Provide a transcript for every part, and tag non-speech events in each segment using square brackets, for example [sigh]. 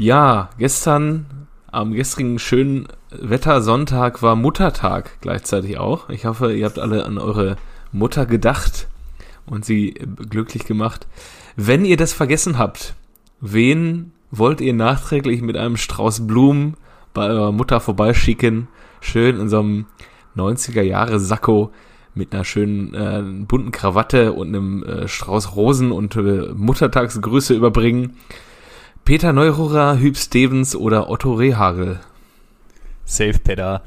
Ja, gestern, am gestrigen schönen Wettersonntag war Muttertag gleichzeitig auch. Ich hoffe, ihr habt alle an eure Mutter gedacht und sie glücklich gemacht. Wenn ihr das vergessen habt, wen wollt ihr nachträglich mit einem Strauß Blumen bei eurer Mutter vorbeischicken? Schön in so einem 90er Jahre Sakko mit einer schönen äh, bunten Krawatte und einem äh, Strauß Rosen und äh, Muttertagsgrüße überbringen. Peter Neururer, Hüb Stevens oder Otto Rehagel? Safe Peter.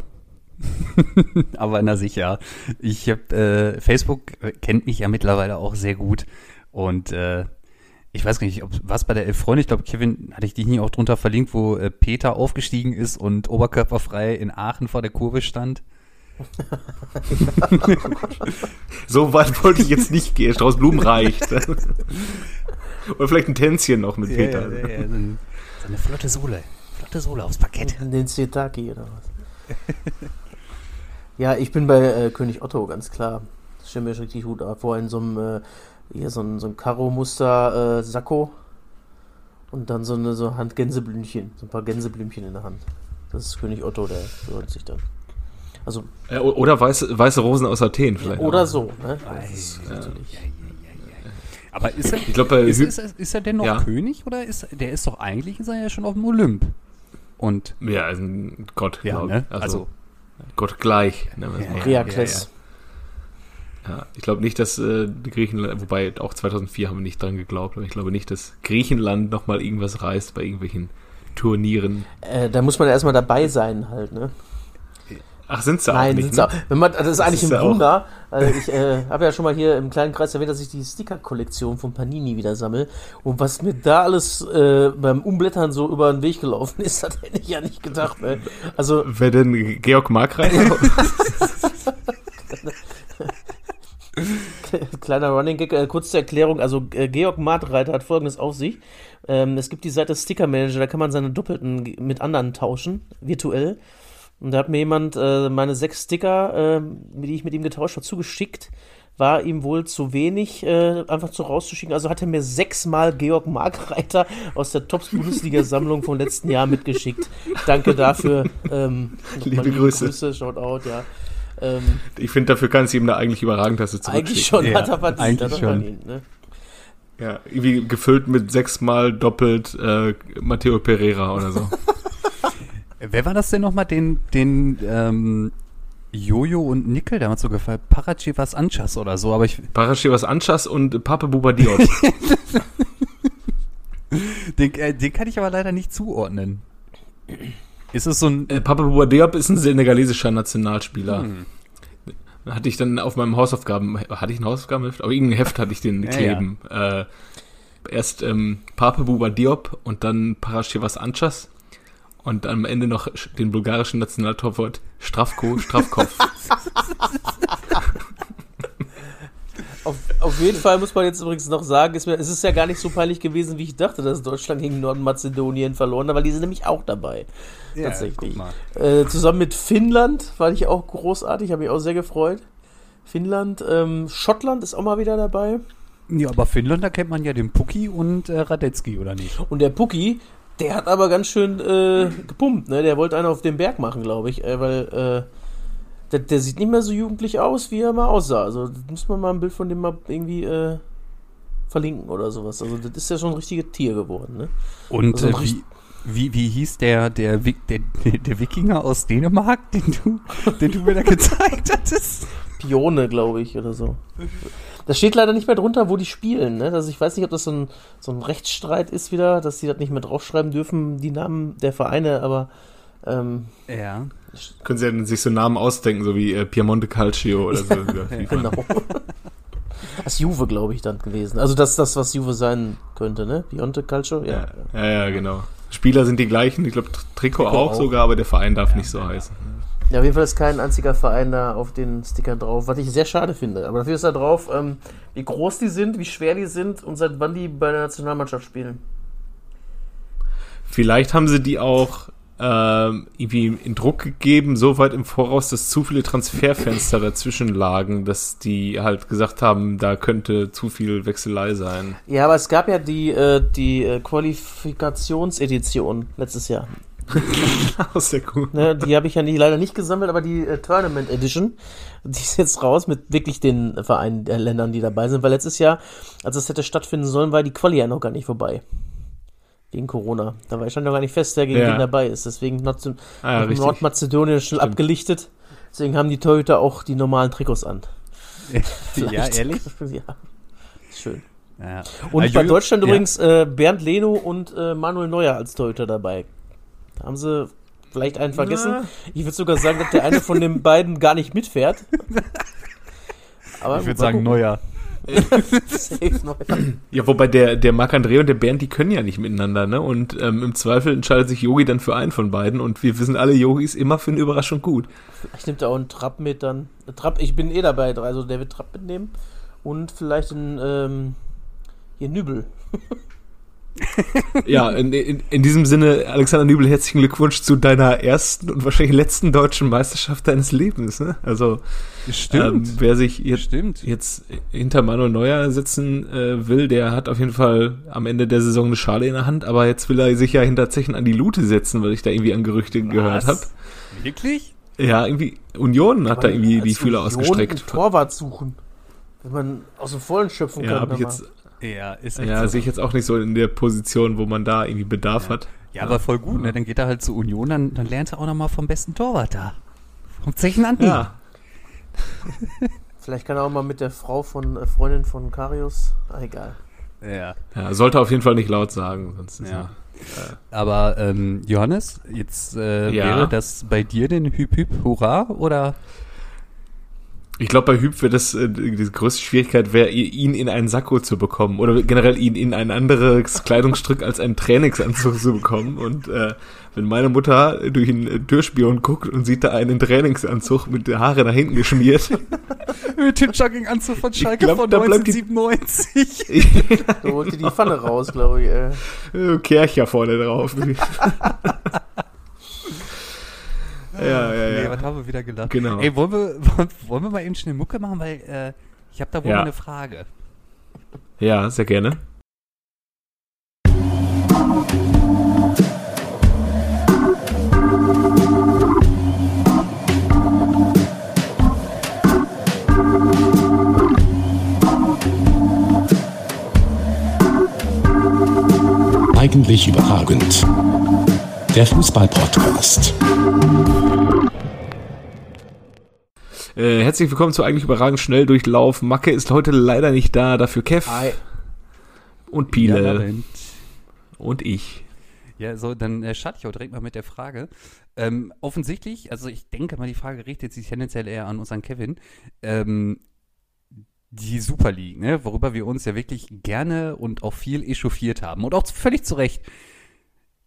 [laughs] Aber na sicher. Ich habe äh, Facebook kennt mich ja mittlerweile auch sehr gut und äh, ich weiß gar nicht, ob was bei der Elf Freunde, ich glaube, Kevin, hatte ich dich nie auch drunter verlinkt, wo äh, Peter aufgestiegen ist und oberkörperfrei in Aachen vor der Kurve stand. [laughs] so weit wollte ich jetzt nicht gehen. Strauß Blumen reicht. [laughs] Oder vielleicht ein Tänzchen noch mit ja, Peter. Ja, ja, so, eine flotte Sohle. Flotte Sohle aufs Parkett. Den Setaki oder was? [laughs] ja, ich bin bei äh, König Otto, ganz klar. Das stimmt mir richtig gut ab. Vorhin so einem, äh, hier so ein, so ein Karo-Muster äh, Sakko und dann so eine so Hand Gänseblümchen, so ein paar Gänseblümchen in der Hand. Das ist König Otto, der gehört sich dann. Also, oder weiße, weiße Rosen aus Athen vielleicht. Oder auch. so, ne? Das ist ja. natürlich. Aber ist er, ich glaub, ist, ist, er, ist er denn noch ja. König oder ist der ist doch eigentlich ist er ja schon auf dem Olymp? Und ja, also ein Gott, ja, ne? also, also Gott gleich. Ne, ja, ja, ja, ich glaube nicht, dass äh, Griechenland, wobei auch 2004 haben wir nicht dran geglaubt, aber ich glaube nicht, dass Griechenland nochmal irgendwas reißt bei irgendwelchen Turnieren. Äh, da muss man ja erstmal dabei sein halt, ne? Ach, sind sie Nein, auch nicht? Ne? Auch. Wenn man, das ist das eigentlich ist ein Wunder. Also ich äh, habe ja schon mal hier im kleinen Kreis erwähnt, dass ich die Sticker-Kollektion von Panini wieder sammle. Und was mir da alles äh, beim Umblättern so über den Weg gelaufen ist, [laughs] das hätte ich ja nicht gedacht. Ne? Also, [laughs] Wer denn Georg Markreiter? [laughs] Kleiner Running Gag, äh, kurz zur Erklärung. Also äh, Georg Martreiter hat folgendes auf sich. Ähm, es gibt die Seite Sticker Manager, da kann man seine Doppelten mit anderen tauschen, virtuell. Und da hat mir jemand äh, meine sechs Sticker, äh, die ich mit ihm getauscht habe, zugeschickt. War ihm wohl zu wenig, äh, einfach zu rauszuschicken. Also hat er mir sechsmal Georg Markreiter aus der Tops-Bundesliga-Sammlung vom letzten Jahr mitgeschickt. Danke dafür. Ähm, liebe Grüße. Grüße, Shoutout, ja. Ähm, ich finde, dafür kann es ihm da eigentlich überragend, dass er Eigentlich schon, ja, hat er verdient. Eigentlich schon. Verdient, ne? Ja, irgendwie gefüllt mit sechsmal doppelt äh, Matteo Pereira oder so. [laughs] Wer war das denn nochmal, den, den ähm, Jojo und Nickel damals so gefallen? Parachivas Anchas oder so, aber ich. [laughs] Parachivas Anchas und Pape Bubadiot. [laughs] den, äh, den kann ich aber leider nicht zuordnen. Ist es so ein. Äh, Pape Bubadiop ist ein senegalesischer Nationalspieler. Hm. Hatte ich dann auf meinem Hausaufgaben, hatte ich ein Hausaufgabenheft? Aber irgendein Heft hatte ich den kleben. Ja, ja. Äh, erst ähm, Pape Diop und dann Parashivas Anchas und am Ende noch den bulgarischen Nationaltorwart Strafko Strafkopf. [laughs] auf, auf jeden Fall muss man jetzt übrigens noch sagen, es ist ja gar nicht so peinlich gewesen, wie ich dachte, dass Deutschland gegen Nordmazedonien verloren hat, weil die sind nämlich auch dabei. Ja, tatsächlich. Äh, zusammen mit Finnland fand ich auch großartig, habe mich auch sehr gefreut. Finnland, ähm, Schottland ist auch mal wieder dabei. Ja, aber Finnland, da kennt man ja den Puki und äh, Radetzky, oder nicht? Und der Puki, der hat aber ganz schön äh, gepumpt, ne? Der wollte einen auf den Berg machen, glaube ich, äh, weil äh, der, der, sieht nicht mehr so jugendlich aus, wie er mal aussah. Also muss man mal ein Bild von dem mal irgendwie äh, verlinken oder sowas. Also das ist ja schon ein richtiges Tier geworden, ne? Und also, wie, wie, wie hieß der, der, der, der Wikinger aus Dänemark, den du, den du mir da [laughs] gezeigt hattest? Pione, glaube ich, oder so. Da steht leider nicht mehr drunter, wo die spielen. Ne? Also ich weiß nicht, ob das so ein, so ein Rechtsstreit ist wieder, dass sie das nicht mehr draufschreiben dürfen, die Namen der Vereine, aber ähm, ja. Können sie ja sich so Namen ausdenken, so wie äh, Piemonte Calcio oder so. [laughs] ja, genau. Das Juve, glaube ich, dann gewesen. Also das, das, was Juve sein könnte, ne? Piemonte Calcio, ja. Ja, ja, genau. Spieler sind die gleichen, ich glaube Trikot, Trikot auch, auch, sogar, aber der Verein darf ja, nicht so ja, heißen. Ja, auf jeden Fall ist kein einziger Verein da auf den Stickern drauf, was ich sehr schade finde. Aber dafür ist da drauf, ähm, wie groß die sind, wie schwer die sind und seit wann die bei der Nationalmannschaft spielen. Vielleicht haben sie die auch ähm, irgendwie in Druck gegeben, so weit im Voraus, dass zu viele Transferfenster dazwischen lagen, dass die halt gesagt haben, da könnte zu viel Wechselei sein. Ja, aber es gab ja die, äh, die äh, Qualifikationsedition letztes Jahr. [laughs] Sehr gut. Ne, die habe ich ja nie, leider nicht gesammelt, aber die äh, Tournament Edition, die ist jetzt raus mit wirklich den Vereinen der Ländern, die dabei sind, weil letztes Jahr, als es hätte stattfinden sollen, war die Quali ja noch gar nicht vorbei. Wegen Corona. Da war ich stand noch gar nicht fest, wer gegen Ja. wen dabei ist. Deswegen Nord Ah, ja. Nordmazedonien schnell Stimmt. abgelichtet. Deswegen haben die Torhüter auch die normalen Trikots an. ja, [laughs] ehrlich? [laughs] ja. Schön. Ja. Und Ah, bei Deutschland übrigens äh, Bernd Leno und äh, Manuel Neuer als Torhüter dabei. Haben sie vielleicht einen vergessen. Na. Ich würde sogar sagen, dass der eine von den beiden gar nicht mitfährt. Aber Ich würde sagen, gucken. Neuer. [laughs] Ja, wobei der, der Marc-André und der Bernd, die können ja nicht miteinander, ne? Und ähm, im Zweifel entscheidet sich Yogi dann für einen von beiden und wir wissen alle, Yogi ist immer für eine Überraschung gut. Vielleicht nimmt er auch einen Trapp mit dann. Äh, Trapp, ich bin eh dabei, also der wird Trapp mitnehmen. Und vielleicht einen, ähm, hier Nübel. [laughs] Ja, in, in, in diesem Sinne, Alexander Nübel, herzlichen Glückwunsch zu deiner ersten und wahrscheinlich letzten deutschen Meisterschaft deines Lebens, ne? Also, ähm, wer sich jetzt, Stimmt. jetzt hinter Manuel Neuer setzen äh, will, der hat auf jeden Fall am Ende der Saison eine Schale in der Hand, aber jetzt will er sich ja hinter Zechen an die Lute setzen, weil ich da irgendwie an Gerüchte gehört habe. Wirklich? Ja, irgendwie, Union hat da irgendwie die Fühler ausgestreckt. Torwart suchen. Wenn man aus dem Vollen schöpfen Ja, kann. habe ich jetzt, Ja, ist echt ja, so. sehe ich jetzt auch nicht so in der Position, wo man da irgendwie Bedarf hat. Ja, aber voll gut, ne? Dann geht er halt zu Union, dann, dann lernt er auch nochmal vom besten Torwart da. Vom Zechen Andi. Ja, [laughs] Vielleicht kann er auch mal mit der Frau von äh, Freundin von Karius. Ah, egal. ja. ja, sollte auf jeden Fall nicht laut sagen, sonst ist Ja. er. Aber ähm, Johannes, jetzt äh, Ja. wäre das bei dir denn Hüp Hüp Hurra oder? Ich glaube, bei Hüb wird das äh, die größte Schwierigkeit wäre, ihn in einen Sakko zu bekommen oder generell ihn in ein anderes Kleidungsstück als einen Trainingsanzug zu bekommen. Und äh, wenn meine Mutter durch einen Türspion guckt und sieht da einen Trainingsanzug mit der Haare nach hinten geschmiert, [laughs] Mit dem Jogginganzug von Schalke glaub, von da bleibt die- 1997. [laughs] Da holt die die Pfanne raus, glaube ich. Äh, Kercher vorne drauf. [laughs] ja, ja, Nee, ja. was haben wir wieder gelacht? Genau. Ey, wollen wir, [laughs] wollen wir mal eben schnell Mucke machen, weil äh, ich habe da wohl Ja. eine Frage. Ja, sehr gerne. Eigentlich überragend. Der Fußball-Podcast. Äh, herzlich willkommen zu eigentlich überragend schnell Durchlauf. Macke ist heute leider nicht da, dafür Kev Ei. und Piele Ja, und ich. Ja, so, dann äh, starte ich auch direkt mal mit der Frage. Ähm, offensichtlich, also ich denke mal, die Frage richtet sich tendenziell eher an unseren Kevin. Ähm, die Super League, ne, worüber wir uns ja wirklich gerne und auch viel echauffiert haben und auch völlig zu Recht.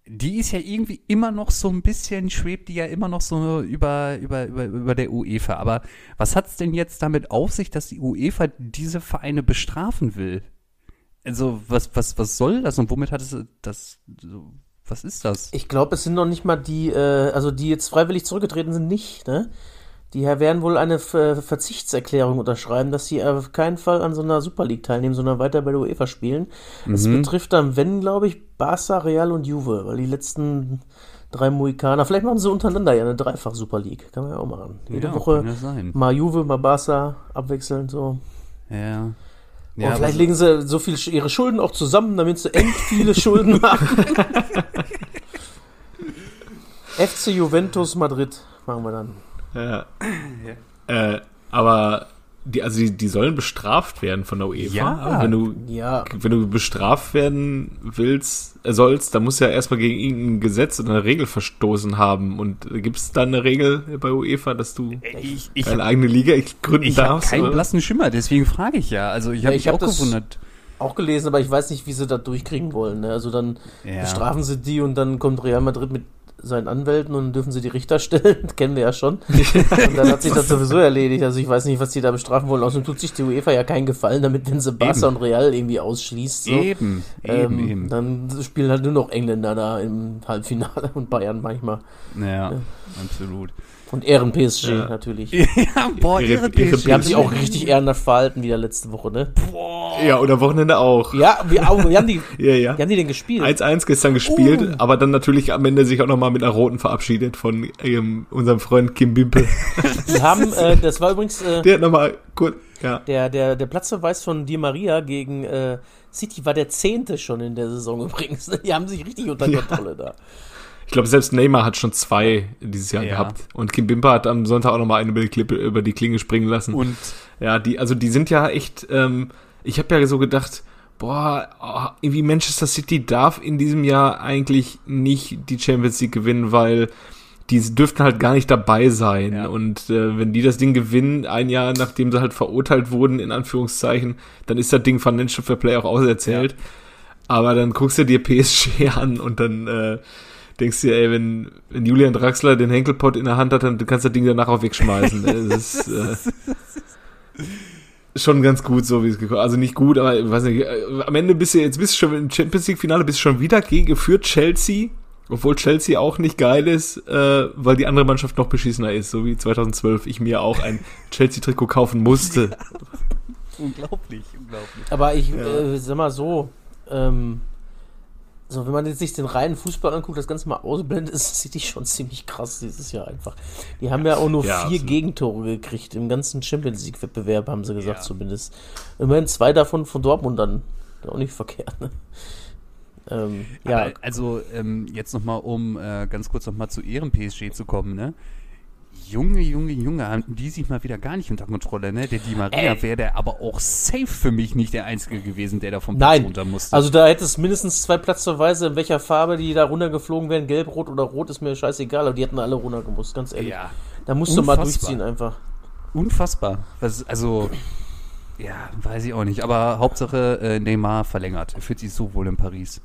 Die ist ja irgendwie immer noch so ein bisschen, schwebt die ja immer noch so über, über, über, über der UEFA. Aber was hat's denn jetzt damit auf sich, dass die UEFA diese Vereine bestrafen will? Also, was, was, was soll das und womit hat es das, so, was ist das? Ich glaube, es sind noch nicht mal die, äh, also die jetzt freiwillig zurückgetreten sind, nicht, ne? Die werden wohl eine Ver Verzichtserklärung unterschreiben, dass sie auf keinen Fall an so einer Super League teilnehmen, sondern weiter bei der UEFA spielen. Es betrifft dann, wenn, glaube ich, Barca, Real und Juve, weil die letzten drei Mohikaner, vielleicht machen sie untereinander ja eine Dreifach Super League. Kann man ja auch machen. Jede Ja, Woche mal Juve, mal Barca, abwechselnd so. Ja. Und Ja, vielleicht legen sie so viel ihre Schulden auch zusammen, damit sie end viele [laughs] Schulden machen. [laughs] FC Juventus Madrid machen wir dann. Ja. Äh, aber die, also die, die sollen bestraft werden von der UEFA. Ja. Aber wenn du, Ja, wenn du bestraft werden willst, äh, sollst, dann musst du ja erstmal gegen irgendein Gesetz oder eine Regel verstoßen haben. Und gibt es dann eine Regel bei UEFA, dass du Ich, ich, eine eigene Liga gründen ich habe darfst? keinen oder? blassen Schimmer, deswegen frage ich ja. Also ich Ja, habe ich mich hab auch das- gewundert. auch gelesen, aber ich weiß nicht, wie sie das durchkriegen wollen. Ne? Also dann Ja. bestrafen sie die und dann kommt Real Madrid mit seinen Anwälten und dann dürfen sie die Richter [laughs] stellen. Kennen wir ja schon. [laughs] und dann hat sich das sowieso erledigt. Also ich weiß nicht, was die da bestrafen wollen. Außerdem tut sich die UEFA ja keinen Gefallen damit, wenn sie Barca Eben. und Real irgendwie ausschließt. So. Eben, eben, Ähm, eben. Dann spielen halt nur noch Engländer da im Halbfinale [laughs] und Bayern manchmal. Ja, absolut. Und Ehren PSG Ja. natürlich. [laughs] Ja, boah, ihre PSG. Die haben sich auch richtig ehrenhaft verhalten wieder letzte Woche, ne? Ja, oder Wochenende auch. Ja, wie, auch, wie, haben die, [laughs] Ja, ja. wie haben die denn gespielt? 1-1 gestern gespielt, Uh. aber dann natürlich am Ende sich auch nochmal mit einer roten verabschiedet von ähm, unserem Freund Kim Bimpe. [laughs] Die haben, äh, das war übrigens äh, Der hat nochmal kurz, ja. der, der, der Platzverweis von Di Maria gegen äh, City war der zehnte schon in der Saison übrigens. Die haben sich richtig unter Ja. Kontrolle da. Ich glaube, selbst Neymar hat schon zwei dieses Jahr Ja. gehabt. Und Kim Bimpe hat am Sonntag auch nochmal eine über die, Klippe, über die Klinge springen lassen. Und Ja, die, also die sind ja echt, ähm, ich habe ja so gedacht, boah, oh, irgendwie Manchester City darf in diesem Jahr eigentlich nicht die Champions League gewinnen, weil die dürften halt gar nicht dabei sein. Ja. Und äh, wenn die das Ding gewinnen, ein Jahr nachdem sie halt verurteilt wurden, in Anführungszeichen, dann ist das Ding Financial Fair Play auch auserzählt. Aber dann guckst du dir PSG an und dann äh, denkst du dir, ey, wenn, wenn Julian Draxler den Henkelpott in der Hand hat, dann kannst du das Ding danach auch wegschmeißen. [laughs] das ist, äh, schon ganz gut, so wie es gekommen Also nicht gut, aber ich weiß nicht, äh, am Ende bist du jetzt bist du schon im Champions League Finale bist du schon wieder gegen geführt Chelsea, obwohl Chelsea auch nicht geil ist, äh, weil die andere Mannschaft noch beschissener ist, so wie 2012 ich mir auch ein [laughs] Chelsea Trikot kaufen musste. unglaublich, unglaublich. Aber ich Ja. äh, sag mal so, ähm, so, wenn man jetzt sich den reinen Fußball anguckt, das Ganze mal ausblendet, [laughs] ist City schon ziemlich krass dieses Jahr einfach. Die haben ja auch nur Ja, vier. Gegentore gekriegt im ganzen Champions League Wettbewerb, haben sie gesagt Ja. zumindest. Immerhin zwei davon von Dortmund dann. Auch nicht verkehrt, ne? Ähm, ja, Aber, also ähm, jetzt nochmal, um äh, ganz kurz nochmal zu ihrem PSG zu kommen, ne? Junge, Junge, Junge, haben die sich mal wieder gar nicht unter Kontrolle, ne? Der Di Maria wäre aber auch safe für mich nicht der Einzige gewesen, der da vom Nein. runter musste. Also da hätte es mindestens zwei Platzverweise, in welcher Farbe die da runtergeflogen wären, gelb, rot oder rot, ist mir scheißegal, aber die hätten alle runtergemusst, ganz ehrlich. ja, Da musst du mal Unfassbar. durchziehen einfach. unfassbar. Was, also, ja, weiß ich auch nicht. Aber Hauptsache äh, Neymar verlängert. Er fühlt sich so wohl in Paris.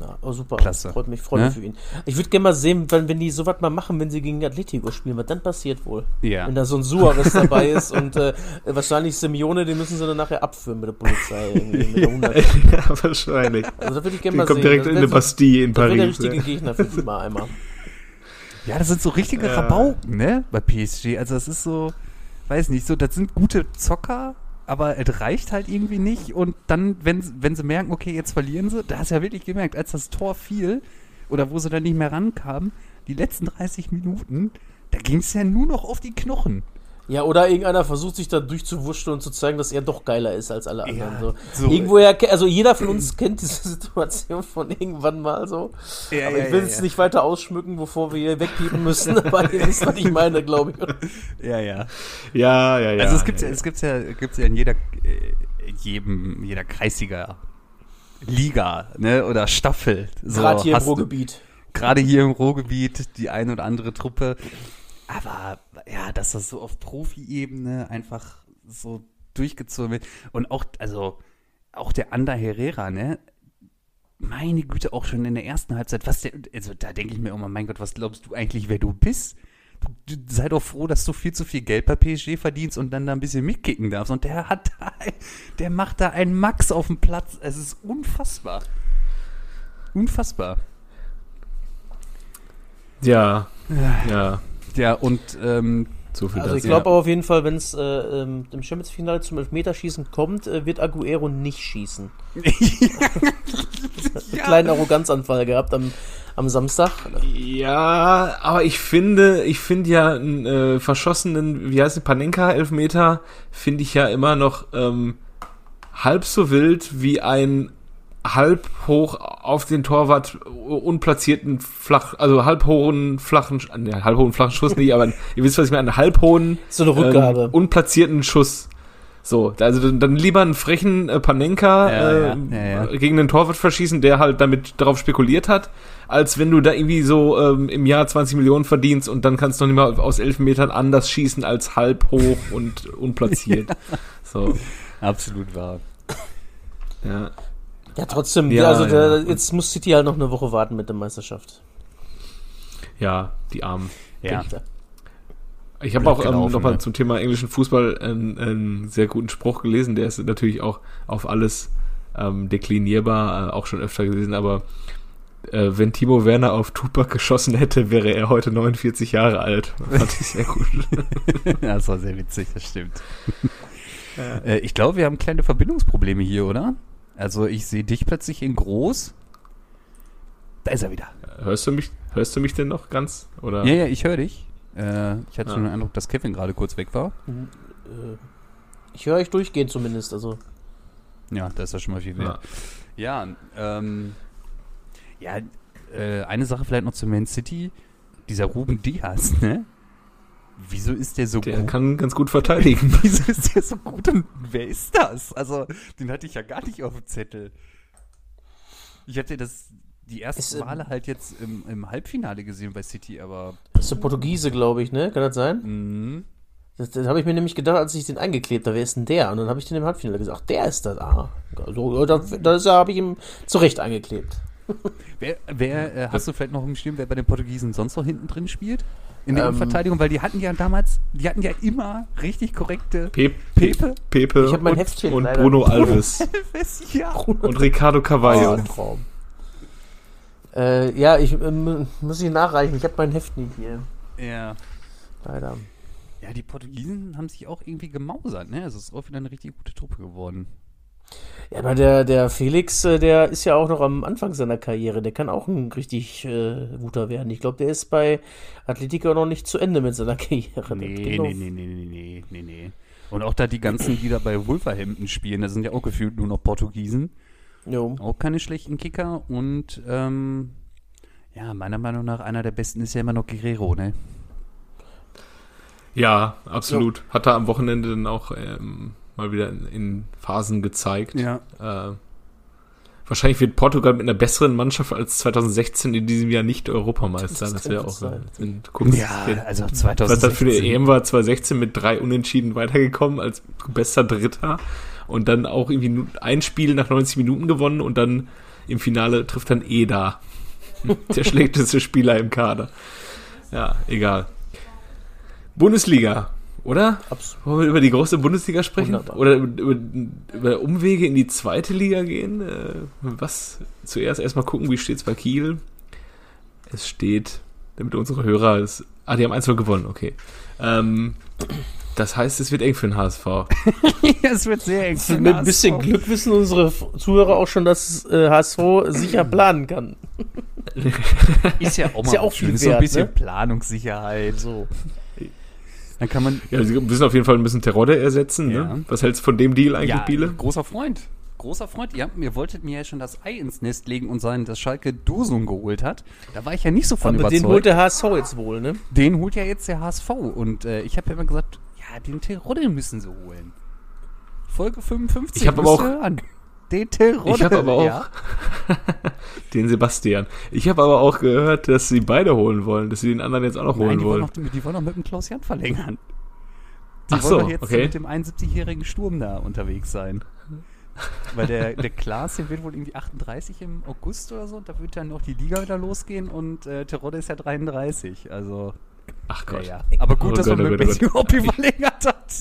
Ja, oh, super. Klasse. Freut mich, freut Ne? mich für ihn. Ich würde gerne mal sehen, wenn, wenn die sowas mal machen, wenn sie gegen Atletico spielen, was dann passiert wohl. Ja. Wenn da so ein Suarez dabei ist und äh, wahrscheinlich Simeone, den müssen sie dann nachher abführen mit der Polizei. [laughs] Mit der 100. ja, wahrscheinlich. Also da würde ich gerne Die mal kommt sehen. direkt Das in eine so- Bastille in Das wäre der Paris. richtige Ja. Gegner für die mal einmal. Ja, das sind so richtige Ja. Rabauken, ne? Bei PSG. Also das ist so, weiß nicht, so, das sind gute Zocker, aber es reicht halt irgendwie nicht. Und dann, wenn, wenn sie merken, okay, jetzt verlieren sie, da hast du ja wirklich gemerkt, als das Tor fiel oder wo sie dann nicht mehr rankamen, die letzten 30 Minuten, da ging es ja nur noch auf die Knochen. Ja, oder irgendeiner versucht sich da durchzuwurschteln und zu zeigen, dass er doch geiler ist als alle anderen. Ja, so. so. Irgendwoher, also jeder von uns kennt diese [laughs] Situation von irgendwann mal so. Ja, aber ja, ich will es ja. nicht weiter ausschmücken, bevor wir hier wegpiepen müssen. [laughs] Aber ihr wisst, was ich meine, glaube ich. [laughs] Ja, ja. Ja, ja, ja. also es gibt ja, ja, es gibt's ja, gibt's ja in jeder, äh, jedem, jeder Kreisliga Liga, ne, oder Staffel. So Gerade hier im Ruhrgebiet. gerade hier im Ruhrgebiet die ein oder andere Truppe. Aber ja, dass das so auf Profi-Ebene einfach so durchgezogen wird. Und auch, also, auch der Ander Herrera, ne? Meine Güte, auch schon in der ersten Halbzeit, was der, also da denke ich mir immer, mein Gott, was glaubst du eigentlich, wer du bist? Du, du, sei doch froh, dass du viel zu viel Geld bei PSG verdienst und dann da ein bisschen mitkicken darfst. Und der hat da, der macht da einen Max auf dem Platz. Es ist unfassbar. Unfassbar. Ja, ja. Ja, und ähm, So viel Also ich glaube aber auf jeden Fall, wenn es äh, ähm, im Champions-Finale zum Elfmeterschießen kommt, äh, wird Aguero nicht schießen. [laughs] Einen kleinen Arroganzanfall gehabt am, am Samstag. Ja, aber ich finde, ich finde ja einen äh, verschossenen, wie heißt es, Panenka-Elfmeter, finde ich ja immer noch ähm, halb so wild wie ein halb hoch auf den Torwart unplatzierten flach, also halb hohen flachen, ne, halb hohen flachen Schuss nicht, aber [laughs] ihr wisst, was ich meine, einen halb hohen So eine Rückgabe. ähm, unplatzierten Schuss. So, also dann, lieber einen frechen äh, Panenka Ja, äh, ja, ja, ja. gegen den Torwart verschießen, der halt damit darauf spekuliert hat, als wenn du da irgendwie so ähm, im Jahr 20 Millionen verdienst und dann kannst du noch nicht mal aus 11 Metern anders schießen als halb hoch und unplatziert. [laughs] So, absolut wahr. ja. Ja, trotzdem, Ja, also der, ja. jetzt muss City halt noch eine Woche warten mit der Meisterschaft. Ja, die Armen. Ja. Ich habe auch ähm, nochmal ne? zum Thema englischen Fußball einen, einen sehr guten Spruch gelesen. Der ist natürlich auch auf alles ähm, deklinierbar, äh, auch schon öfter gelesen, aber äh, wenn Timo Werner auf Tupac geschossen hätte, wäre er heute 49 Jahre alt. Fand ich sehr gut. [laughs] das war sehr witzig, das stimmt. [laughs] äh, ich glaube, wir haben kleine Verbindungsprobleme hier, oder? Also ich sehe dich plötzlich in groß. Da ist er wieder. hörst du mich, hörst du mich denn noch ganz? Oder? Ja, ja, ich höre dich. Äh, ich hatte Ja. schon den Eindruck, dass Kevin gerade kurz weg war. Äh, Ich höre euch durchgehen zumindest, also. Ja, das ist ja schon mal viel wert. Ja, ähm, ja, äh, eine Sache vielleicht noch zu Man City. Dieser Ruben Diaz, ne? Wieso ist der so Der gut? kann ganz gut verteidigen. [laughs] Wieso ist der so gut und wer ist das? Also, den hatte ich ja gar nicht auf dem Zettel. Ich hatte das, die erste Ist, ähm, Male halt jetzt im, im Halbfinale gesehen bei City, aber Das ist der Portugiese, glaube ich, ne? Kann das sein? mh, Das, das habe ich mir nämlich gedacht, als ich den eingeklebt habe. Wer ist denn der? Und dann habe ich den im Halbfinale gesagt. Der ist das. Ah. So, das, das habe ich ihm zurecht eingeklebt. wer, wer äh, hast du vielleicht noch im Schirm, wer bei den Portugiesen sonst noch hinten drin spielt? In der Ähm, Verteidigung, weil die hatten ja damals, die hatten ja immer richtig korrekte Pep, Pepe. Pepe Ich hab mein und, Heftchen und Bruno nicht. Alves ja. und Ricardo Oh, Carvalho. ein Traum. Äh, ja, ich ähm, muss ich nachreichen. Ich habe mein Heft nicht hier. ja. Leider. Ja, die Portugiesen haben sich auch irgendwie gemausert, ne? Also es ist auch wieder eine richtig gute Truppe geworden. Ja, aber der, der Felix, äh, der ist ja auch noch am Anfang seiner Karriere. Der kann auch ein richtig äh, guter werden. Ich glaube, der ist bei Atletico noch nicht zu Ende mit seiner [laughs] Karriere. Nee, nee, nee, nee, nee, nee, nee, nee. Und auch da die ganzen, die da bei Wolverhampton spielen, da sind ja auch gefühlt nur noch Portugiesen. Jo. Auch keine schlechten Kicker und ähm, ja, meiner Meinung nach einer der besten ist ja immer noch Guerrero, ne? Ja, absolut. Hat er am Wochenende dann auch ähm, mal wieder in, in Phasen gezeigt. Ja. Äh, wahrscheinlich wird Portugal mit einer besseren Mannschaft als 2016 in diesem Jahr nicht Europameister. Das Das, wäre auch sein. wenn guckst, Ja, wer- also Was dann für 2016. EM war 2016 mit drei Unentschieden weitergekommen als bester Dritter und dann auch irgendwie ein Spiel nach 90 Minuten gewonnen und dann im Finale trifft dann Eda. [laughs] Der schlechteste Spieler im Kader. Ja, egal. Bundesliga, oder? Abs Wollen wir über die große Bundesliga sprechen? Wunderbar. Oder über, über, Umwege in die zweite Liga gehen? Äh, was? Zuerst erstmal gucken, wie steht es bei Kiel? Es steht, damit unsere Hörer es. Ah, die haben 1 gewonnen, okay. Ähm, das heißt, es wird eng für den HSV. [laughs] es wird sehr eng. für den Mit ein bisschen HSV. Glück wissen unsere Zuhörer auch schon, dass äh, HSV sicher planen kann. Ist ja auch mal Ist ja auch viel Schönes, so ein wert, bisschen ne? Planungssicherheit. So. Dann kann man Ja, sie müssen auf jeden Fall ein bisschen Terodde ersetzen. Ja. Ne? Was hältst du von dem Deal eigentlich, ja, Biele? großer Freund. Großer Freund. Ihr, habt, ihr wolltet mir ja schon das Ei ins Nest legen und sagen, dass Schalke Dosung geholt hat. Da war ich ja nicht so von Aber den überzeugt. holt der HSV jetzt wohl, ne? den holt ja jetzt der HSV. Und äh, ich habe ja immer gesagt, ja, den Terodde müssen sie holen. Folge 55. Ich hab aber auch- ihr Den Terodde. Ich habe aber auch Ja. [laughs] den Sebastian. Ich habe aber auch gehört, dass sie beide holen wollen, dass sie den anderen jetzt auch noch Nein, holen die wollen, noch, die wollen noch mit dem Klaus Jan verlängern. Die Ach wollen so, doch jetzt okay. mit dem 71-jährigen Sturm da unterwegs sein. Weil der, [laughs] der Klaas, der wird wohl irgendwie 38 im August oder so, da wird dann noch die Liga wieder losgehen und äh, Terodde ist ja 33. Also, Ach Gott. ja, ja. Aber gut, Oh dass Gott, man oh mit oh Messi Hobby [laughs] verlängert hat.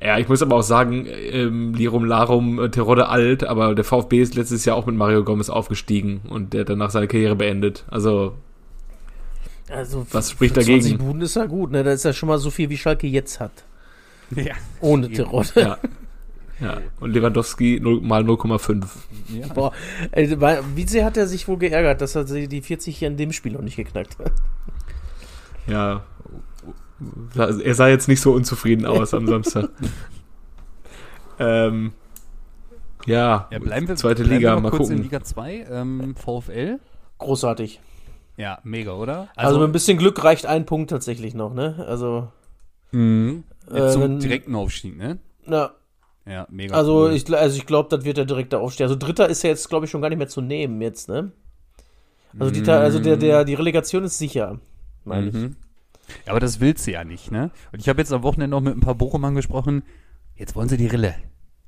Ja, ich muss aber auch sagen, ähm, Lirum Larum, äh, Terodde alt, aber der VfB ist letztes Jahr auch mit Mario Gomez aufgestiegen und der hat danach seine Karriere beendet. Also, Also Was spricht für 20 dagegen? Buden ist ja gut, ne? Das ist ja schon mal so viel, wie Schalke jetzt hat. [laughs] Ja. Ohne. Terodde. ja. ja. Und Lewandowski 0, mal 0,5. ja. Boah, weil- wie sehr hat er sich wohl geärgert, dass er die 40 hier in dem Spiel noch nicht geknackt hat? Ja. Er sah jetzt nicht so unzufrieden aus am Samstag. [laughs] ähm, ja, Ja, bleiben wir, zweite bleiben Liga, wir noch mal kurz in gucken. Liga 2, ähm, VfL. Großartig. Ja, mega, oder? Also, mit ein bisschen Glück reicht ein Punkt tatsächlich noch, ne? Also, Mhm. Äh, zum wenn- direkten Aufstieg, ne? na, Ja, mega. also cool. ich, also ich glaube, das wird der direkte Aufstieg. Also Dritter ist ja jetzt, glaube ich, schon gar nicht mehr zu nehmen jetzt, ne? Also, die, also der, der, die Relegation ist sicher, meine ich. Ja, aber das willst du ja nicht, ne? Und ich habe jetzt am Wochenende noch mit ein paar Bochumern gesprochen. Jetzt wollen sie die Rille.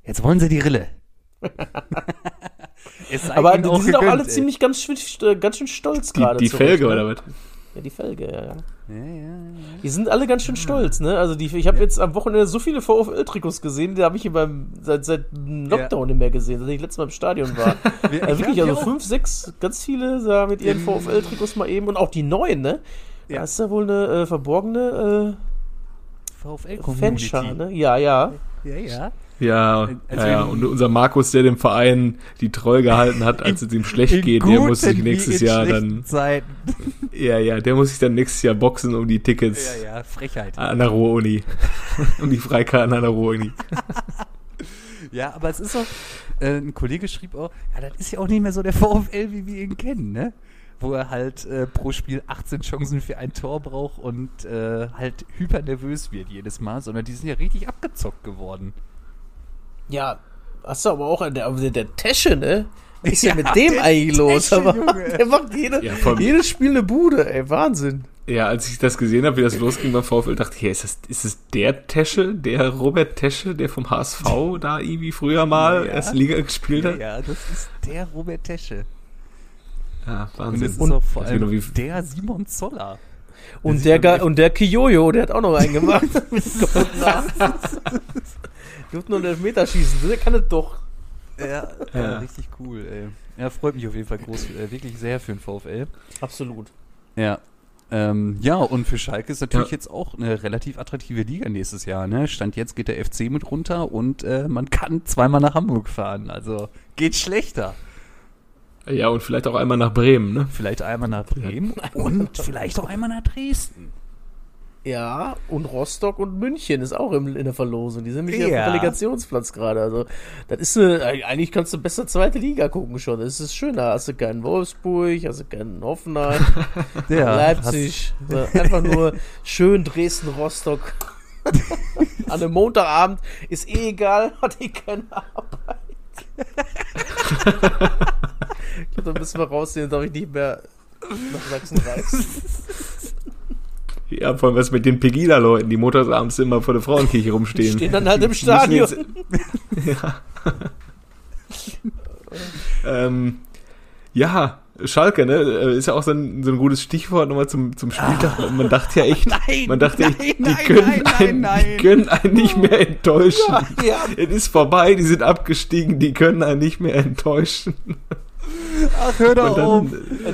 Jetzt wollen sie die Rille. [laughs] Aber die sind auch alle ey. ziemlich ganz, schön- äh, ganz schön stolz Die, gerade. die zurück, Felge ne? oder was? Ja, die Felge, ja, ja. Ja, ja, ja. Die sind alle ganz schön stolz, ne? Also die, ich habe jetzt am Wochenende so viele VfL-Trikots gesehen, die habe ich hier beim, seit, seit dem Lockdown nicht mehr gesehen, seit ich letztes Mal im Stadion war. [laughs] Wir- also wirklich, also fünf, sechs, ganz viele da mit ihren VfL-Trikots mal eben und auch die neuen, ne? Ja. Da ist ja wohl eine äh, verborgene äh. Fanschar, ne? Ja, ja. Ja, ja. Ja, Also ja, ja, in- und unser Markus, der dem Verein die Treue gehalten hat, als es ihm schlecht In geht, der muss sich nächstes in Jahr dann, Zeiten. [laughs] ja, ja, der muss sich dann nächstes Jahr boxen um die Tickets Ja, ja, Frechheit. an der Ruhr-Uni. [laughs] um die Freikarten an der Ruhr-Uni. [laughs] Ja, aber es ist auch, äh, ein Kollege schrieb auch, ja, das ist ja auch nicht mehr so der VfL, wie wir ihn kennen, ne? Wo er halt äh, pro Spiel 18 Chancen für ein Tor braucht und äh, halt hypernervös wird jedes Mal, sondern die sind ja richtig abgezockt geworden. Ja, hast du aber auch der, aber der, der Tesche, ne? Was ist denn [laughs] Ja, mit dem eigentlich los? Tesche, Aber, Junge. der macht jede, Ja, jedes Spiel eine Bude, ey, Wahnsinn. Ja, als ich das gesehen habe, wie das losging beim VfL, dachte ich, hey, ist das, ist das der Tesche, der Robert Tesche, der vom HSV da irgendwie früher mal Ja. erste Liga gespielt Ja, hat? ja, das ist der Robert Tesche. Ja, Und Wahnsinn. das ist auch vor das allem wie- der Simon Zoller. Und der, echt- und der Kiyoyo, der hat auch noch einen gemacht. [laughs] [laughs] Durfte nur einen Elfmeter schießen, der kann es doch. Ja, ja. Ja. richtig cool, ey. Ja, freut mich auf jeden Fall groß, äh, wirklich sehr für den VfL. Absolut. Ja. Ähm, ja, und für Schalke ist natürlich Ja. jetzt auch eine relativ attraktive Liga nächstes Jahr. Ne? Stand jetzt geht der FC mit runter und äh, man kann zweimal nach Hamburg fahren. Also geht schlechter. Ja, und vielleicht auch einmal nach Bremen, ne? Vielleicht einmal nach Bremen und vielleicht auch einmal nach Dresden. Ja, und Rostock und München ist auch im, in der Verlosung. Die sind nämlich Ja. auf dem Relegationsplatz gerade. Also, das ist eine, eigentlich kannst du besser zweite Liga gucken schon. Das ist schön. Da hast du keinen Wolfsburg, hast du keinen Hoffenheim, [laughs] Ja, Leipzig. So, einfach nur schön Dresden, Rostock. [laughs] An einem Montagabend ist eh egal, [laughs] hat eh keine Arbeit. Ich glaube, da müssen wir rausnehmen, darf ich nicht mehr nach Sachsen reisen. Ja, vor allem was mit den Pegida-Leuten, die montags abends immer vor der Frauenkirche Die rumstehen. stehen dann halt im Die Stadion. jetzt- [laughs] ja. [laughs] ähm, ja, Schalke, ne? äh, Ist ja auch so ein, so ein gutes Stichwort nochmal zum, zum Spieltag. Man dachte ja echt, Ah. [laughs] Nein, man dachte echt, nein, die, nein, können nein, nein, einen, nein. die können einen nicht mehr enttäuschen. Ja, Es ist vorbei, die sind abgestiegen, die können einen nicht mehr enttäuschen. Ach, hör doch Und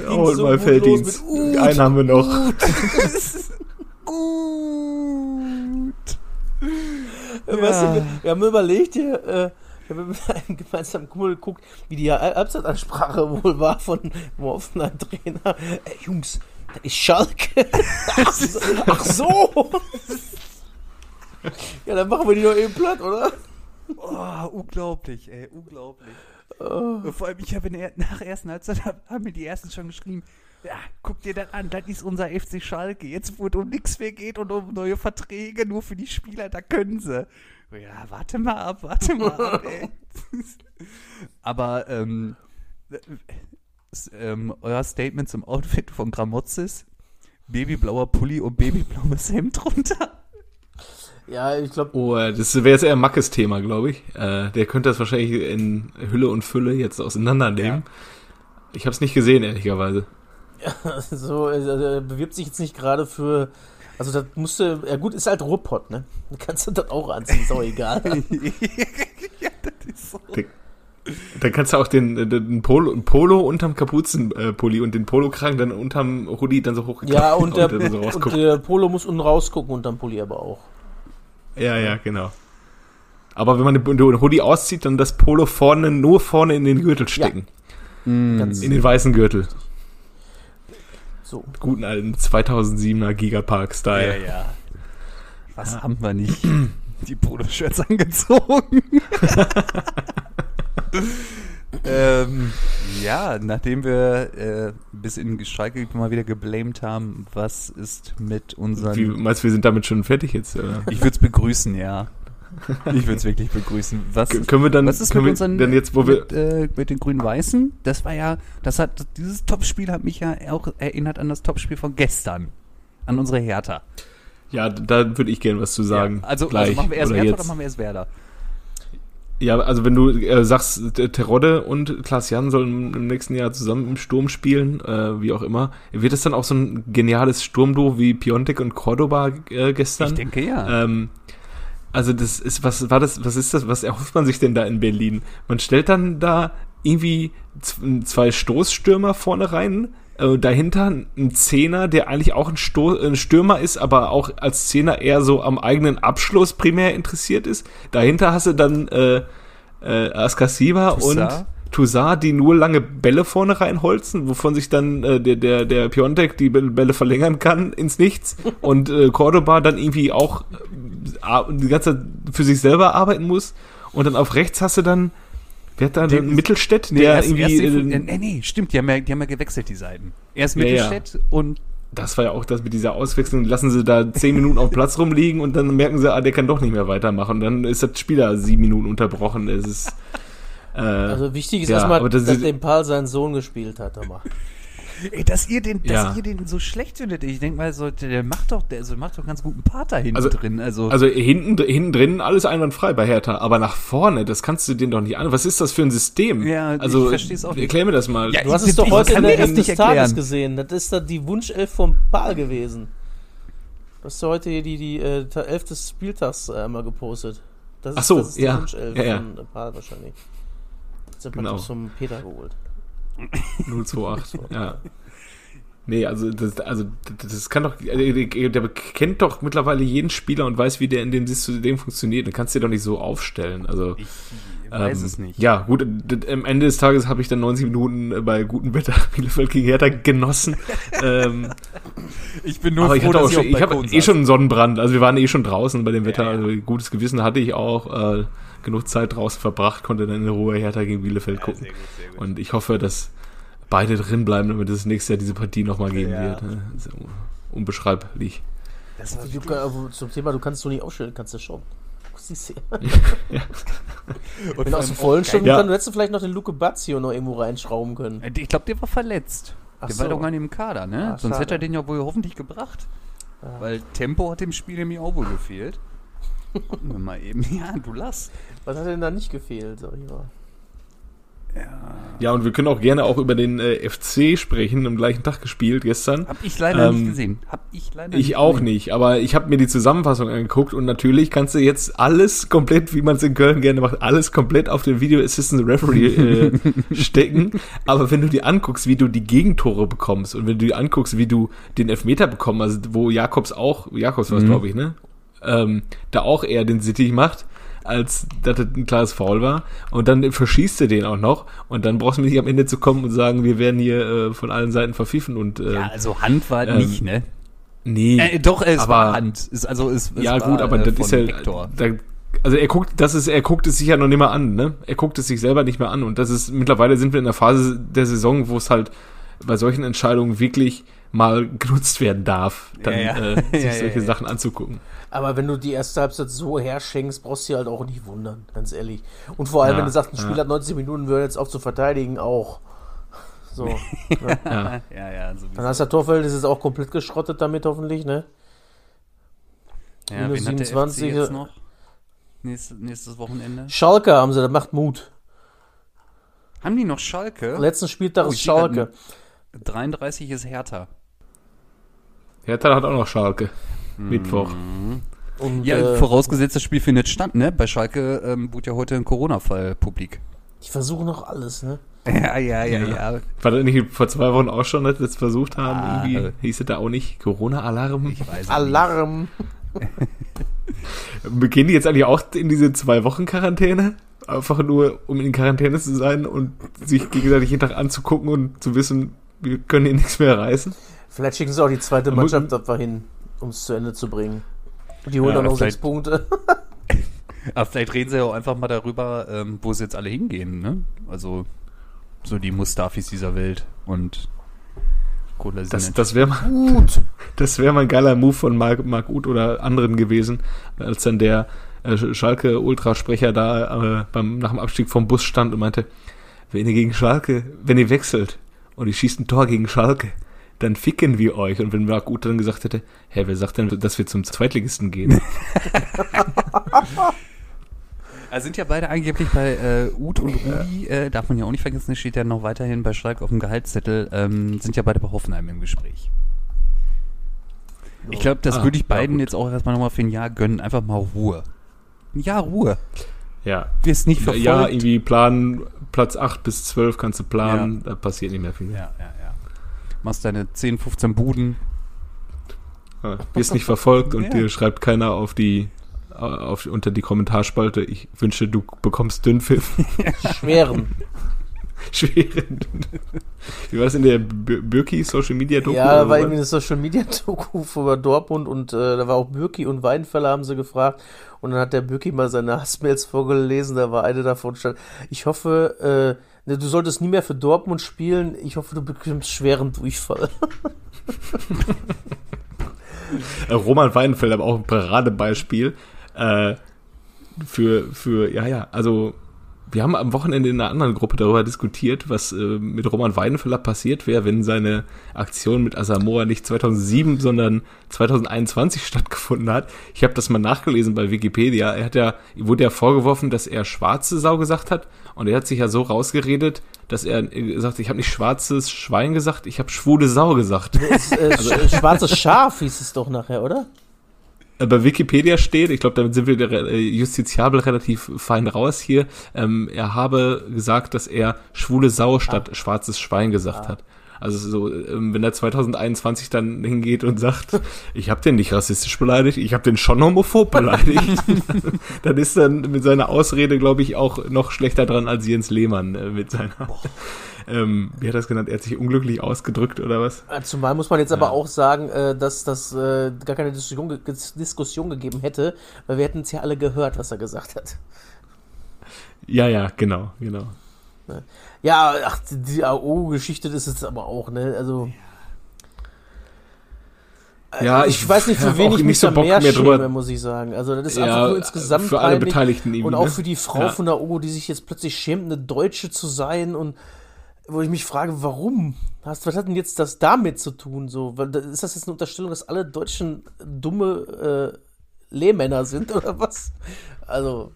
auf. oh, so mal Felddienst. Ut, Einen haben wir noch. [laughs] Gut. Weißt du, wir, wir haben überlegt hier, äh, wir haben mit einem [laughs] gemeinsamen Kumpel geguckt, wie die Halb- Halbzeitansprache [laughs] wohl war von dem Hoffenheim-Trainer. Ey, Jungs, das ist Schalke. [laughs] ach, so, ja, dann machen wir die doch eben platt, oder? Oh, unglaublich, ey, unglaublich. Vor allem, ich habe nach ersten Halbzeit, hab- haben mir die ersten schon geschrieben, ja, guck dir das an, das ist unser FC Schalke. Jetzt, wo es um nichts mehr geht und um neue Verträge, nur für die Spieler, da können sie. Ja, warte mal ab, warte mal ab, ey. [laughs] Aber, ähm, ähm, euer Statement zum Outfit von Gramozis, babyblauer Pulli und babyblaues Hemd drunter. Ja, ich glaube, Oh, äh, das wäre jetzt eher Mackes Thema, glaube ich. Äh, der könnte das wahrscheinlich in Hülle und Fülle jetzt auseinandernehmen. Ich habe es nicht gesehen, ehrlicherweise. [laughs] so, äh, er bewirbt sich jetzt nicht gerade für. Also, das musste. Ja, gut, ist halt Ruhrpott, ne? [laughs] Dann kannst du das auch anziehen, ist auch egal. [laughs] ja, das ist so. Dann kannst du auch den, den Polo, Polo unterm Kapuzenpulli und den Polokragen dann unterm Hoodie dann so hochgeklappt ja, und der, dann so und der Polo muss unten rausgucken und dann Pulli aber auch. Ja, ja, genau. Aber wenn man den den Hoodie auszieht, dann das Polo vorne, nur vorne in den Gürtel stecken. Ganz In den weißen Gürtel. So. Guten alten 2007er Gigapark-Style. Ja, ja. Was haben wir nicht? Die Poloshirts angezogen. [laughs] ähm, ja, nachdem wir äh, bis in Schalke mal wieder geblamed haben, was ist mit unseren... Wie, meinst du, wir sind damit schon fertig jetzt? Oder? ich würde es begrüßen, ja. Ich würde es wirklich begrüßen. Was, K- können wir dann, was ist können mit unseren... denn jetzt, wo wir, mit, äh, mit den Grün-Weißen? Das war ja... Das hat, dieses Topspiel hat mich ja auch erinnert an das Topspiel von gestern. An unsere Hertha. ja, da würde ich gerne was zu sagen. Ja, also, Gleich also machen wir erst oder Hertha jetzt. oder machen wir erst Werder? Ja, also wenn du äh, sagst, äh, Terodde und Klaas Jan sollen im nächsten Jahr zusammen im Sturm spielen, äh, wie auch immer, wird es dann auch so ein geniales Sturmduo wie Piontek und Cordoba äh, gestern? Ich denke ja. Ähm, also das ist, was war das, was ist das, was erhofft man sich denn da in Berlin? Man stellt dann da irgendwie zwei Stoßstürmer vorne rein, äh, dahinter ein Zehner, der eigentlich auch ein, Sto ein Stürmer ist, aber auch als Zehner eher so am eigenen Abschluss primär interessiert ist. Dahinter hast du dann äh, äh, Askasiba und Toussaint. Die nur lange Bälle vorne reinholzen, wovon sich dann äh, der, der, der Piontek die Bälle verlängern kann ins Nichts [laughs] und äh, Cordoba dann irgendwie auch äh, die ganze Zeit für sich selber arbeiten muss. Und dann auf rechts hast du dann, wer hat da Den- Mittelstädt, Nee, der erst- irgendwie. erst die- äh, nee, nee, stimmt, die haben, ja, die haben ja gewechselt, die Seiten. Erst Ja, ja. Mittelstädt und das war ja auch das mit dieser Auswechslung. Lassen sie da zehn Minuten auf Platz rumliegen und dann merken sie, ah, der kann doch nicht mehr weitermachen. Und dann ist das Spiel da sieben Minuten unterbrochen. Es ist. Äh, Also wichtig ist ja, erstmal, das dass dem Paul seinen Sohn gespielt hat. Aber. [laughs] Ey, dass ihr den, dass Ja. ihr den so schlecht findet. Ich denke mal, so, der macht doch, der also macht doch ganz guten Part da hinten Also- drin. Also, Also hinten, hinten drin alles einwandfrei bei Hertha, aber nach vorne, das kannst du den doch nicht an. Was ist das für ein System? Ja, ich also, versteh's auch nicht. Erklär mir das mal. Ja, Du hast es doch heute in der nicht des Tages erklären. gesehen. Das ist da die Wunschelf vom Paul gewesen. Du hast ja heute hier die, die äh, Elf des Spieltags äh, einmal gepostet. Das ist, Ach so, das ist die ja. Wunschelf Ja, ja. von äh, Paul wahrscheinlich. Man Genau. zum Peter geholt. 028, ja. Nee, also das, also das kann doch, äh, der kennt doch mittlerweile jeden Spieler und weiß, wie der in dem System funktioniert. Dann kannst du dir doch nicht so aufstellen. Also ich weiß ähm, es nicht. Ja, gut, am Ende des Tages habe ich dann 90 Minuten bei gutem Wetter [laughs] Bielefeld gegen Hertha genossen. ähm, Ich bin nur aber ich froh, hatte auch dass schon, ich ich habe eh schon einen Sonnenbrand. Also wir waren eh schon draußen bei dem Wetter. Ja, ja. Also gutes Gewissen hatte ich auch. Äh, genug Zeit draußen verbracht, konnte dann in Ruhe Hertha gegen Bielefeld gucken. Sehr gut, sehr gut. Und ich hoffe, dass beide drin bleiben, damit es nächstes Jahr diese Partie nochmal geben Ja. wird. ne? Das ist un- unbeschreiblich. Du, kann- aber zum Thema, du kannst du nicht aufstellen, kannst [laughs] du schon. Siehst du. [laughs] Und Wenn aus dem vollen Sturm, Ja. dann hättest du vielleicht noch den Luke Bazio noch irgendwo reinschrauben können. geil. Ich glaube, der war verletzt. Ach der so. war doch gar nicht im Kader, ne? Ah, Sonst schade. hätte er den ja wohl hoffentlich gebracht. Ja. Weil Tempo hat dem Spiel nämlich auch wohl gefehlt. Gucken wir mal eben. Ja, du lass. Was hat denn da nicht gefehlt, sag ich mal? Ja, und wir können auch gerne auch über den äh, FC sprechen, am gleichen Tag gespielt gestern. Hab ich leider Ähm, nicht gesehen. Hab ich leider Ich nicht auch gesehen. nicht, aber ich habe mir die Zusammenfassung angeguckt und natürlich kannst du jetzt alles komplett, wie man es in Köln gerne macht, alles komplett auf den Video Assistant Referee äh, [laughs] stecken. Aber wenn du dir anguckst, wie du die Gegentore bekommst und wenn du dir anguckst, wie du den Elfmeter bekommst, also wo Jakobs auch, Jakobs war es Mhm. glaube ich, ne? Ähm, da auch eher den City macht, als dass das ein klares Foul war. Und dann verschießt du den auch noch und dann brauchst du nicht am Ende zu kommen und sagen, wir werden hier äh, von allen Seiten verpfiffen und äh, Ja, also Hand war ähm, nicht, ne? nee. Äh, doch, es aber- war Hand. Es, also es, es ja, war, gut, aber äh, das ist ja. Da, also er guckt, das ist, er guckt es sich ja noch nicht mehr an, ne? Er guckt es sich selber nicht mehr an. Und das ist, mittlerweile sind wir in der Phase der Saison, wo es halt bei solchen Entscheidungen wirklich mal genutzt werden darf, dann Ja, ja. Äh, [laughs] sich Ja, solche ja. Sachen anzugucken. Aber wenn du die erste Halbzeit so herschenkst, brauchst du dich halt auch nicht wundern, ganz ehrlich. Und vor allem, Ja, wenn du sagst, ein Spiel ja. hat 90 Minuten, wir jetzt auf zu verteidigen, auch. So. [laughs] ne? Ja. ja, ja. Dann hast du das Torverhältnis ist auch komplett geschrottet damit, hoffentlich, ne? Ja, minus wen hat der 27, FC jetzt äh, noch? Nächstes, nächstes Wochenende. Schalke haben sie, das macht Mut. Haben die noch Schalke? Letzten Spieltag Oh, ist Schalke. 33 ist Hertha. Hertha hat auch noch Schalke. Mittwoch. Und, Ja, äh, vorausgesetzt, das Spiel findet statt, ne? Bei Schalke ähm, wurde ja heute ein Corona-Fall publik. die versuchen noch alles, ne? [laughs] Ja, ja, ja, Ja. ja. War das nicht vor zwei Wochen auch schon, dass wir es versucht haben? Ah, Irgendwie äh. hieß es da auch nicht Corona-Alarm? Ich weiß es Alarm. Gehen die jetzt eigentlich auch in diese zwei Wochen Quarantäne? Einfach nur, um in Quarantäne zu sein und sich gegenseitig jeden Tag anzugucken und zu wissen, wir können hier nichts mehr reißen? Vielleicht schicken sie auch die zweite Mannschaft einfach hin, um es zu Ende zu bringen. Und die holen Ja, dann noch sechs Punkte. [laughs] Aber vielleicht reden sie ja auch einfach mal darüber, ähm, wo sie jetzt alle hingehen, ne? Also so die Mustafis dieser Welt und Kolasinac. Das, das wäre mal, Gut. [laughs] das wär mal ein geiler Move von Marc, Marc Uth oder anderen gewesen, als dann der äh, Schalke-Ultrasprecher da äh, beim, nach dem Abstieg vom Bus stand und meinte, wenn ihr gegen Schalke, wenn ihr wechselt und ihr schießt ein Tor gegen Schalke, dann ficken wir euch. Und wenn Marc Uth dann gesagt hätte, hä, wer sagt denn, dass wir zum Zweitligisten gehen? [laughs] Also sind ja beide angeblich bei äh, Uth und Rudi, äh, darf man ja auch nicht vergessen, das steht ja noch weiterhin bei Schalke auf dem Gehaltszettel, ähm, sind ja beide bei Hoffenheim im Gespräch. Ich glaube, das Ah, würde ich ja, beiden gut. jetzt auch erstmal nochmal für ein Jahr gönnen. Einfach mal Ruhe. Ein Jahr Ruhe. Ja. Wirst nicht verfolgt. Ja, irgendwie planen, Platz 8 bis 12 kannst du planen, da passiert nicht mehr viel. ja, ja, ja. Machst deine 10, 15 Buden. Ja. Wirst nicht verfolgt und Ja. dir schreibt keiner auf die auf, unter die Kommentarspalte, ich wünsche, du bekommst Dünnpfiff. [laughs] Schweren. [laughs] Schweren. Wie war das in der Birki Social Media Doku? Ja, war was? irgendwie eine Social Media Doku über Dortmund und äh, da war auch Bürki und Weidenfeller haben sie gefragt und dann hat der Bürki mal seine Hassmails vorgelesen, da war eine davon stand, ich hoffe, äh, du solltest nie mehr für Dortmund spielen, ich hoffe, du bekommst schweren Durchfall. [laughs] Äh, Roman Weidenfeld aber auch ein Paradebeispiel äh, für, für, ja, ja, also wir haben am Wochenende in einer anderen Gruppe darüber diskutiert, was äh, mit Roman Weidenfeller passiert wäre, wenn seine Aktion mit Asamoah nicht 2007, sondern 2021 stattgefunden hat. Ich habe das mal nachgelesen bei Wikipedia. Er hat ja, wurde ja vorgeworfen, dass er schwarze Sau gesagt hat und er hat sich ja so rausgeredet, dass er äh, gesagt, ich habe nicht schwarzes Schwein gesagt, ich habe schwule Sau gesagt. Das, äh, [laughs] sch- schwarzes Schaf hieß es doch nachher, oder? Bei Wikipedia steht, ich glaube, damit sind wir der, äh, justiziabel relativ fein raus hier, ähm, er habe gesagt, dass er schwule Sau statt schwarzes Schwein gesagt hat. Also so, ähm, wenn er 2021 dann hingeht und sagt, ich habe den nicht rassistisch beleidigt, ich habe den schon homophob beleidigt, [laughs] dann ist dann mit seiner Ausrede, glaube ich, auch noch schlechter dran als Jens Lehmann äh, mit seiner, ähm, wie hat er das genannt, er hat sich unglücklich ausgedrückt oder was? Äh, Zumal muss man jetzt aber auch sagen, äh, dass das gar keine Diskussion, Diskussion gegeben hätte, weil wir hätten es ja alle gehört, was er gesagt hat. Ja, ja, genau, genau. Ja, ach, die- AO-Geschichte ist es aber auch, ne? Also. Ja, ich, ich weiß nicht, für wen ich mich so da Bock mehr, mehr drüber- schäme, muss ich sagen. Also, das ist Ja, einfach nur insgesamt für alle. Beteiligten irgendwie, Und auch ne? für die Frau Ja. von der AO, die sich jetzt plötzlich schämt, eine Deutsche zu sein und wo ich mich frage, warum? Was, was hat denn jetzt das damit zu tun? So, ist das jetzt eine Unterstellung, dass alle Deutschen dumme äh, Lehmänner sind oder was? Also,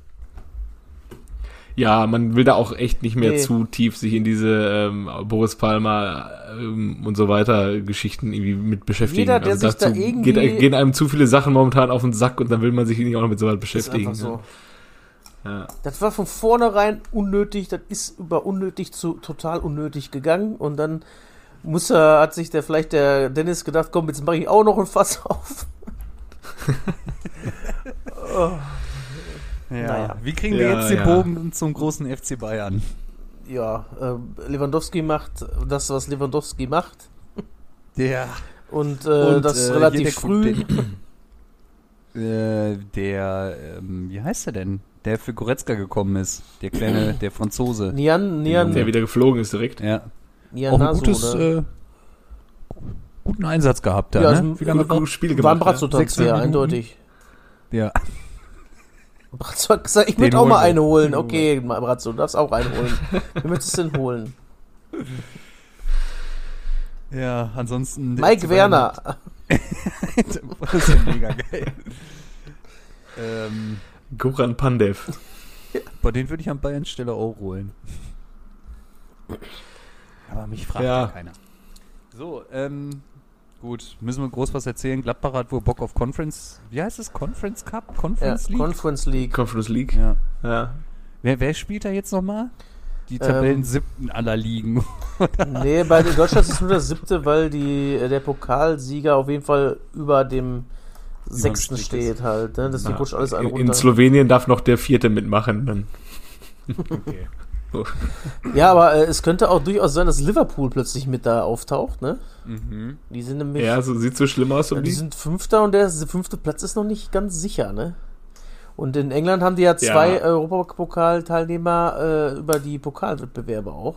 Ja, man will da auch echt nicht mehr Nee. zu tief sich in diese ähm, Boris Palmer ähm, und so weiter Geschichten irgendwie mit beschäftigen. Jeder, der sich da irgendwie- geht, gehen einem zu viele Sachen momentan auf den Sack und dann will man sich nicht auch noch mit so was ist beschäftigen. einfach so. Ja. Das war von vornherein unnötig, das ist über unnötig zu total unnötig gegangen und dann muss er, hat sich der vielleicht der Dennis gedacht, komm, jetzt mache ich auch noch ein Fass [laughs] auf. oh, [laughs] Ja. Naja. Wie kriegen wir Ja, jetzt den ja. Bogen zum großen FC Bayern? ja, äh, Lewandowski macht das, was Lewandowski macht Der. und, äh, Und, das äh, relativ früh. Äh, der, ähm, wie heißt er denn? Der für Goretzka gekommen ist. Der kleine, [clears throat] der Franzose. Nian, Nian, Der wieder geflogen ist direkt. Ja. Nian Auch ein Naso, gutes, oder? äh, guten Einsatz gehabt da, Ja, ne? also, Wie lange Gutes Spiel war ein gemacht. ja. Brazzo-Transfer, 600 Minuten. eindeutig. Ja. Brazzo hat gesagt, ich möchte auch mal einen holen. Okay, Brazzo, du darfst auch einen holen. Wen möchtest du denn holen? [laughs] Ja, ansonsten. Mike Werner. [laughs] das ist ja mega geil. ähm, Goran Pandev. bei den würde ich an Bayern Stelle auch holen. Aber mich fragt ja, Ja. keiner. So, ähm, gut, müssen wir groß was erzählen. Gladbach hat wohl Bock auf Conference. Wie heißt es? Conference Cup? Ja, Conference League? Conference League. Conference League. ja. Ja. Wer, wer spielt da jetzt nochmal? Die Ähm, Tabellen siebten aller Ligen. [laughs] Nee, bei den Deutschland ist es nur der siebte, weil die, äh, der Pokalsieger auf jeden Fall über dem sechsten steht halt. Ne? Deswegen Ja. rutscht alles einen In, in runter. Slowenien darf noch der Vierte mitmachen. Dann. [laughs] Okay. So. [laughs] Ja, aber äh, es könnte auch durchaus sein, dass Liverpool plötzlich mit da auftaucht. Ne? Mhm. Die sind nämlich. Ja, so sieht so schlimm aus. Ja, Um die die. sind Fünfter und der fünfte Platz ist noch nicht ganz sicher, ne? Und in England haben die ja zwei Ja. Europapokal-Teilnehmer äh, über die Pokalwettbewerbe auch.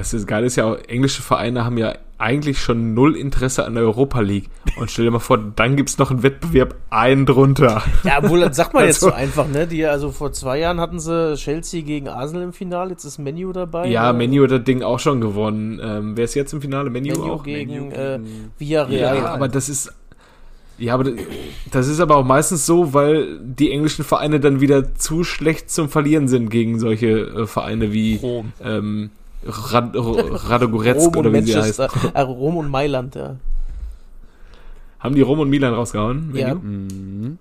Das ist geil, ist ja auch, englische Vereine haben ja eigentlich schon null Interesse an der Europa League. Und stell dir mal vor, dann gibt's noch einen Wettbewerb einen drunter. Ja, wohl, das sagt man jetzt [laughs] so Also- einfach, ne? Die, also vor zwei Jahren hatten sie Chelsea gegen Arsenal im Finale, jetzt ist Menu dabei. Ja, ne? Menu hat das Ding auch schon gewonnen. Ähm, wer ist jetzt im Finale? Menu, Menu auch? gegen, Menu äh, gegen- Villarreal. Ja, aber das ist. Ja, aber das ist aber auch meistens so, weil die englischen Vereine dann wieder zu schlecht zum Verlieren sind gegen solche äh, Vereine wie Rom. ähm, Rad, Rom und oder wie sie heißt. [laughs] Äh, Rom und Mailand, ja. Haben die Rom und Milan rausgehauen? Ja. Mhm.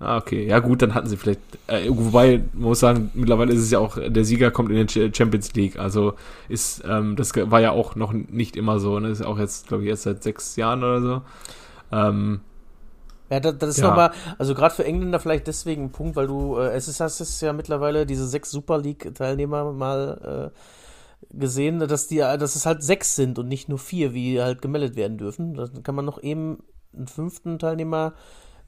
Ah, okay. Ja, gut, dann hatten sie vielleicht. Äh, wobei, man muss sagen, mittlerweile ist es ja auch, der Sieger kommt in den Champions League. Also ist, ähm, das war ja auch noch nicht immer so. Ne? Ist auch jetzt, glaube ich, erst seit sechs Jahren oder so. Ähm, Ja, das, das ist Ja. nochmal, also gerade für Engländer vielleicht deswegen ein Punkt, weil du, äh, es ist, hast es ja mittlerweile diese sechs Super League-Teilnehmer mal äh, gesehen, dass die, dass es halt sechs sind und nicht nur vier, wie halt gemeldet werden dürfen. Dann kann man noch eben einen fünften Teilnehmer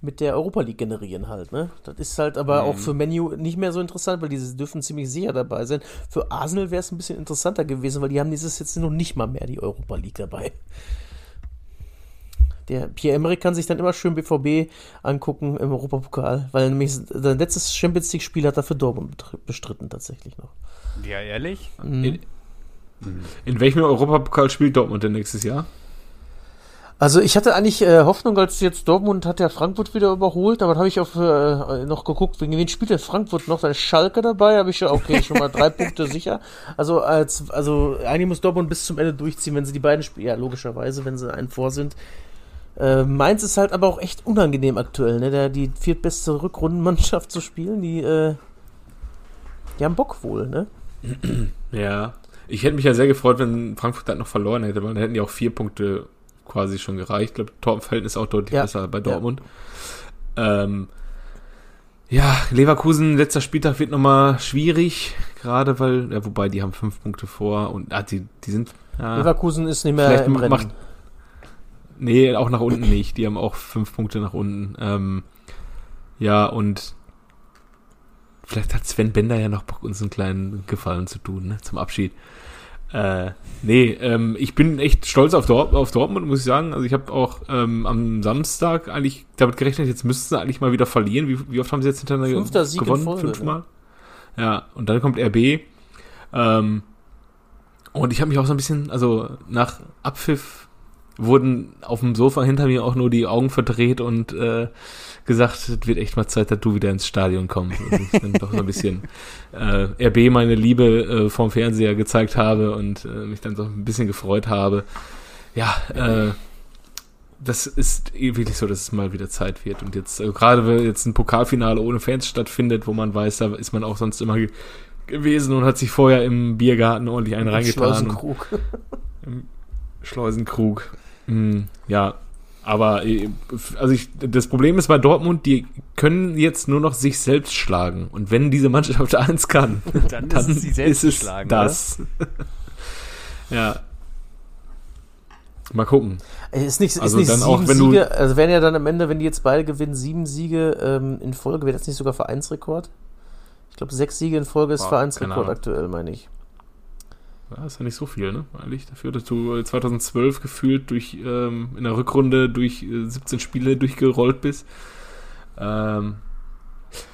mit der Europa League generieren halt, ne? Das ist halt aber auch für Menu nicht mehr so interessant, weil diese dürfen ziemlich sicher dabei sein. Für Arsenal wäre es ein bisschen interessanter gewesen, weil die haben dieses jetzt noch nicht mal mehr die Europa League dabei. Der Pierre-Emerick kann sich dann immer schön BVB angucken im Europapokal, weil nämlich sein letztes Champions League-Spiel hat er für Dortmund bestritten tatsächlich noch. Ja, ehrlich? in, in welchem Europapokal spielt Dortmund denn nächstes Jahr? Also ich hatte eigentlich äh, Hoffnung, als jetzt Dortmund hat ja Frankfurt wieder überholt, aber dann habe ich auf äh, noch geguckt, wegen wen spielt der Frankfurt noch? Da ist Schalke dabei, habe ich ja okay schon mal drei [laughs] Punkte sicher. Also als also eigentlich muss Dortmund bis zum Ende durchziehen, wenn sie die beiden spielen. Ja, logischerweise, wenn sie einen vor sind. Äh, Mainz ist halt aber auch echt unangenehm aktuell, ne? Der, die viertbeste Rückrundenmannschaft zu spielen, die, äh, die haben Bock wohl, ne? Ja. Ich hätte mich ja sehr gefreut, wenn Frankfurt halt noch verloren hätte, weil dann hätten die auch vier Punkte quasi schon gereicht. Ich glaube, Torverhältnis auch deutlich Ja. besser bei Dortmund. Ähm, ja, Leverkusen, letzter Spieltag wird nochmal schwierig, gerade weil, ja, wobei die haben fünf Punkte vor und ah, die, die sind. Ja, Leverkusen ist nicht mehr im Rennen. macht. Nee, auch nach unten nicht. Die haben auch fünf Punkte nach unten. Ähm, ja, und vielleicht hat Sven Bender ja noch Bock, uns einen kleinen Gefallen zu tun, ne, zum Abschied. Äh, nee, ähm, ich bin echt stolz auf, Dort auf Dortmund, muss ich sagen. Also ich habe auch ähm, am Samstag eigentlich damit gerechnet, jetzt müssten sie eigentlich mal wieder verlieren. Wie, wie oft haben sie jetzt hintereinander Fünfter Sieg gewonnen? Folge, Fünfmal? Ja, und dann kommt RB. Ähm, und ich habe mich auch so ein bisschen, also nach Abpfiff wurden auf dem Sofa hinter mir auch nur die Augen verdreht und äh, gesagt, es wird echt mal Zeit, dass du wieder ins Stadion kommst. Und ich dann doch so ein bisschen äh, RB meine Liebe äh, vom Fernseher gezeigt habe und äh, mich dann so ein bisschen gefreut habe. Ja, äh, das ist eh wirklich so, dass es mal wieder Zeit wird. Und jetzt, äh, gerade wenn jetzt ein Pokalfinale ohne Fans stattfindet, wo man weiß, da ist man auch sonst immer ge gewesen und hat sich vorher im Biergarten ordentlich einen reingetan. Schleusenkrug. Schleusenkrug. Hm, ja, aber äh, also ich, das Problem ist bei Dortmund, die können jetzt nur noch sich selbst schlagen. Und wenn diese Mannschaft [laughs] eins kann, Dann, dann ist es sie selbst ist es schlagen, das. ja. Mal gucken. Ist nicht, Also ist nicht dann auch, sieben wenn du- Siege, also wären ja dann am Ende, wenn die jetzt beide gewinnen, sieben Siege ähm, in Folge, wäre das nicht sogar Vereinsrekord? Ich glaube, sechs Siege in Folge ist Boah, Vereinsrekord aktuell, meine ich. Ja, ist ja nicht so viel, ne? Eigentlich dafür, dass du 2012 gefühlt durch ähm, in der Rückrunde durch äh, 17 Spiele durchgerollt bist. Ähm,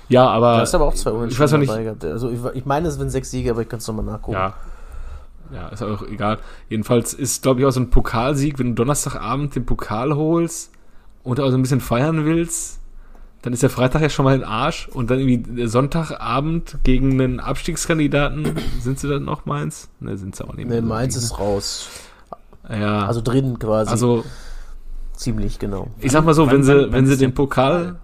ja, aber Da hast aber auch zwei ich Unentschieden weiß noch nicht, gehabt. Also ich, ich meine, es sind sechs Siege, aber ich kann es nochmal nachgucken. Ja. Ja, ist auch egal. Jedenfalls ist, glaube ich, auch so ein Pokalsieg, wenn du Donnerstagabend den Pokal holst und auch so ein bisschen feiern willst, dann ist der Freitag ja schon mal in Arsch und dann irgendwie der Sonntagabend gegen einen Abstiegskandidaten, [clears throat] sind sie dann noch Mainz? Ne, sind sie auch nicht Nee, so Mainz ist raus. ne? Ja, Also drin quasi. also ziemlich genau. ich sag mal so, Wann- wenn sie, wann- wenn wann sie den Pokal,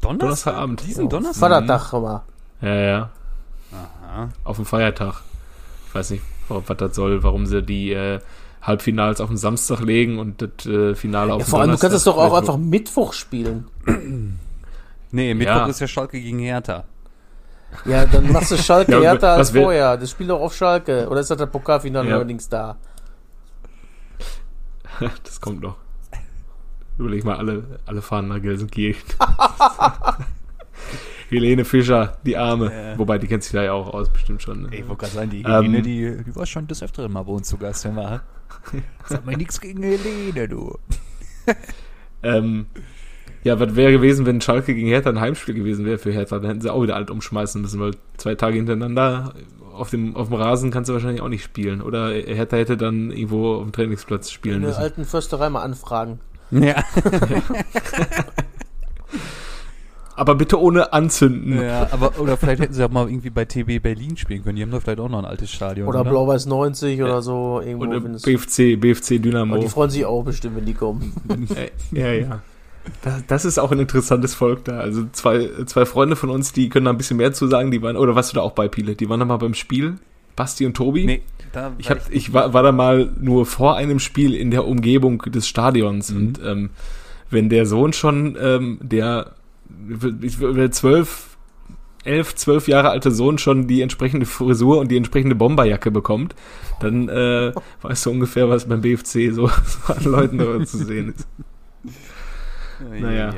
Donnerstag? Donnerstagabend. Diesen Ja. Donnerstag? Vatertag mal. ja, ja, Aha. auf dem Feiertag. Ich weiß nicht, was das soll, warum sie die äh, Halbfinals auf den Samstag legen und das äh, Finale auf Ja, den vor allem, du kannst es Donnerstag. doch auch einfach Mittwoch spielen. [clears throat] Nee, Mittwoch Ja. ist ja Schalke gegen Hertha. Ja, dann machst du Schalke [laughs] Ja, härter als vorher. Das Spiel doch auf Schalke. Oder ist das der Pokalfinale Ja. allerdings da? [laughs] Das kommt noch. Überleg mal, alle, alle fahren nach Gelsenkirchen. [laughs] Helene Fischer, die Arme. Ja. Wobei, die kennt sich da ja auch aus, bestimmt schon. Ne? Ey, ich wollte gerade sagen, die Ähm, Helene, die, die war schon des Öfteren mal bei uns zu Gast. Wenn wir, sag mal nichts gegen Helene, du. Ähm, ja, was wäre gewesen, wenn Schalke gegen Hertha ein Heimspiel gewesen wäre für Hertha? Dann hätten sie auch wieder alt umschmeißen müssen, weil zwei Tage hintereinander auf dem, auf dem Rasen kannst du wahrscheinlich auch nicht spielen. Oder Hertha hätte dann irgendwo auf dem Trainingsplatz spielen In der müssen. alten Försterei mal anfragen. Ja. [laughs] Aber bitte ohne anzünden. ja, aber oder vielleicht hätten sie auch mal irgendwie bei TB Berlin spielen können. Die haben doch vielleicht auch noch ein altes Stadion. Oder Oder, Blau-Weiß 90 oder so. Irgendwo, es- BFC, BFC Aber Dynamo. die freuen sich auch bestimmt, wenn die kommen. Äh, [laughs] ja, ja. Das, das ist auch ein interessantes Volk da. Also zwei, zwei Freunde von uns, die können da ein bisschen mehr zu sagen. Die waren, oder warst du da auch bei Pile? Die waren da mal beim Spiel. Basti und Tobi. Nee, da Ich, hab, ich war, war da mal nur vor einem Spiel in der Umgebung des Stadions Mhm. und ähm, wenn der Sohn schon, ähm, der, ich- der zwölf, elf, zwölf Jahre alte Sohn schon die entsprechende Frisur und die entsprechende Bomberjacke bekommt, dann äh, weißt du ungefähr, was beim BFC so, so [laughs] an Leuten zu sehen ist. [laughs] Naja.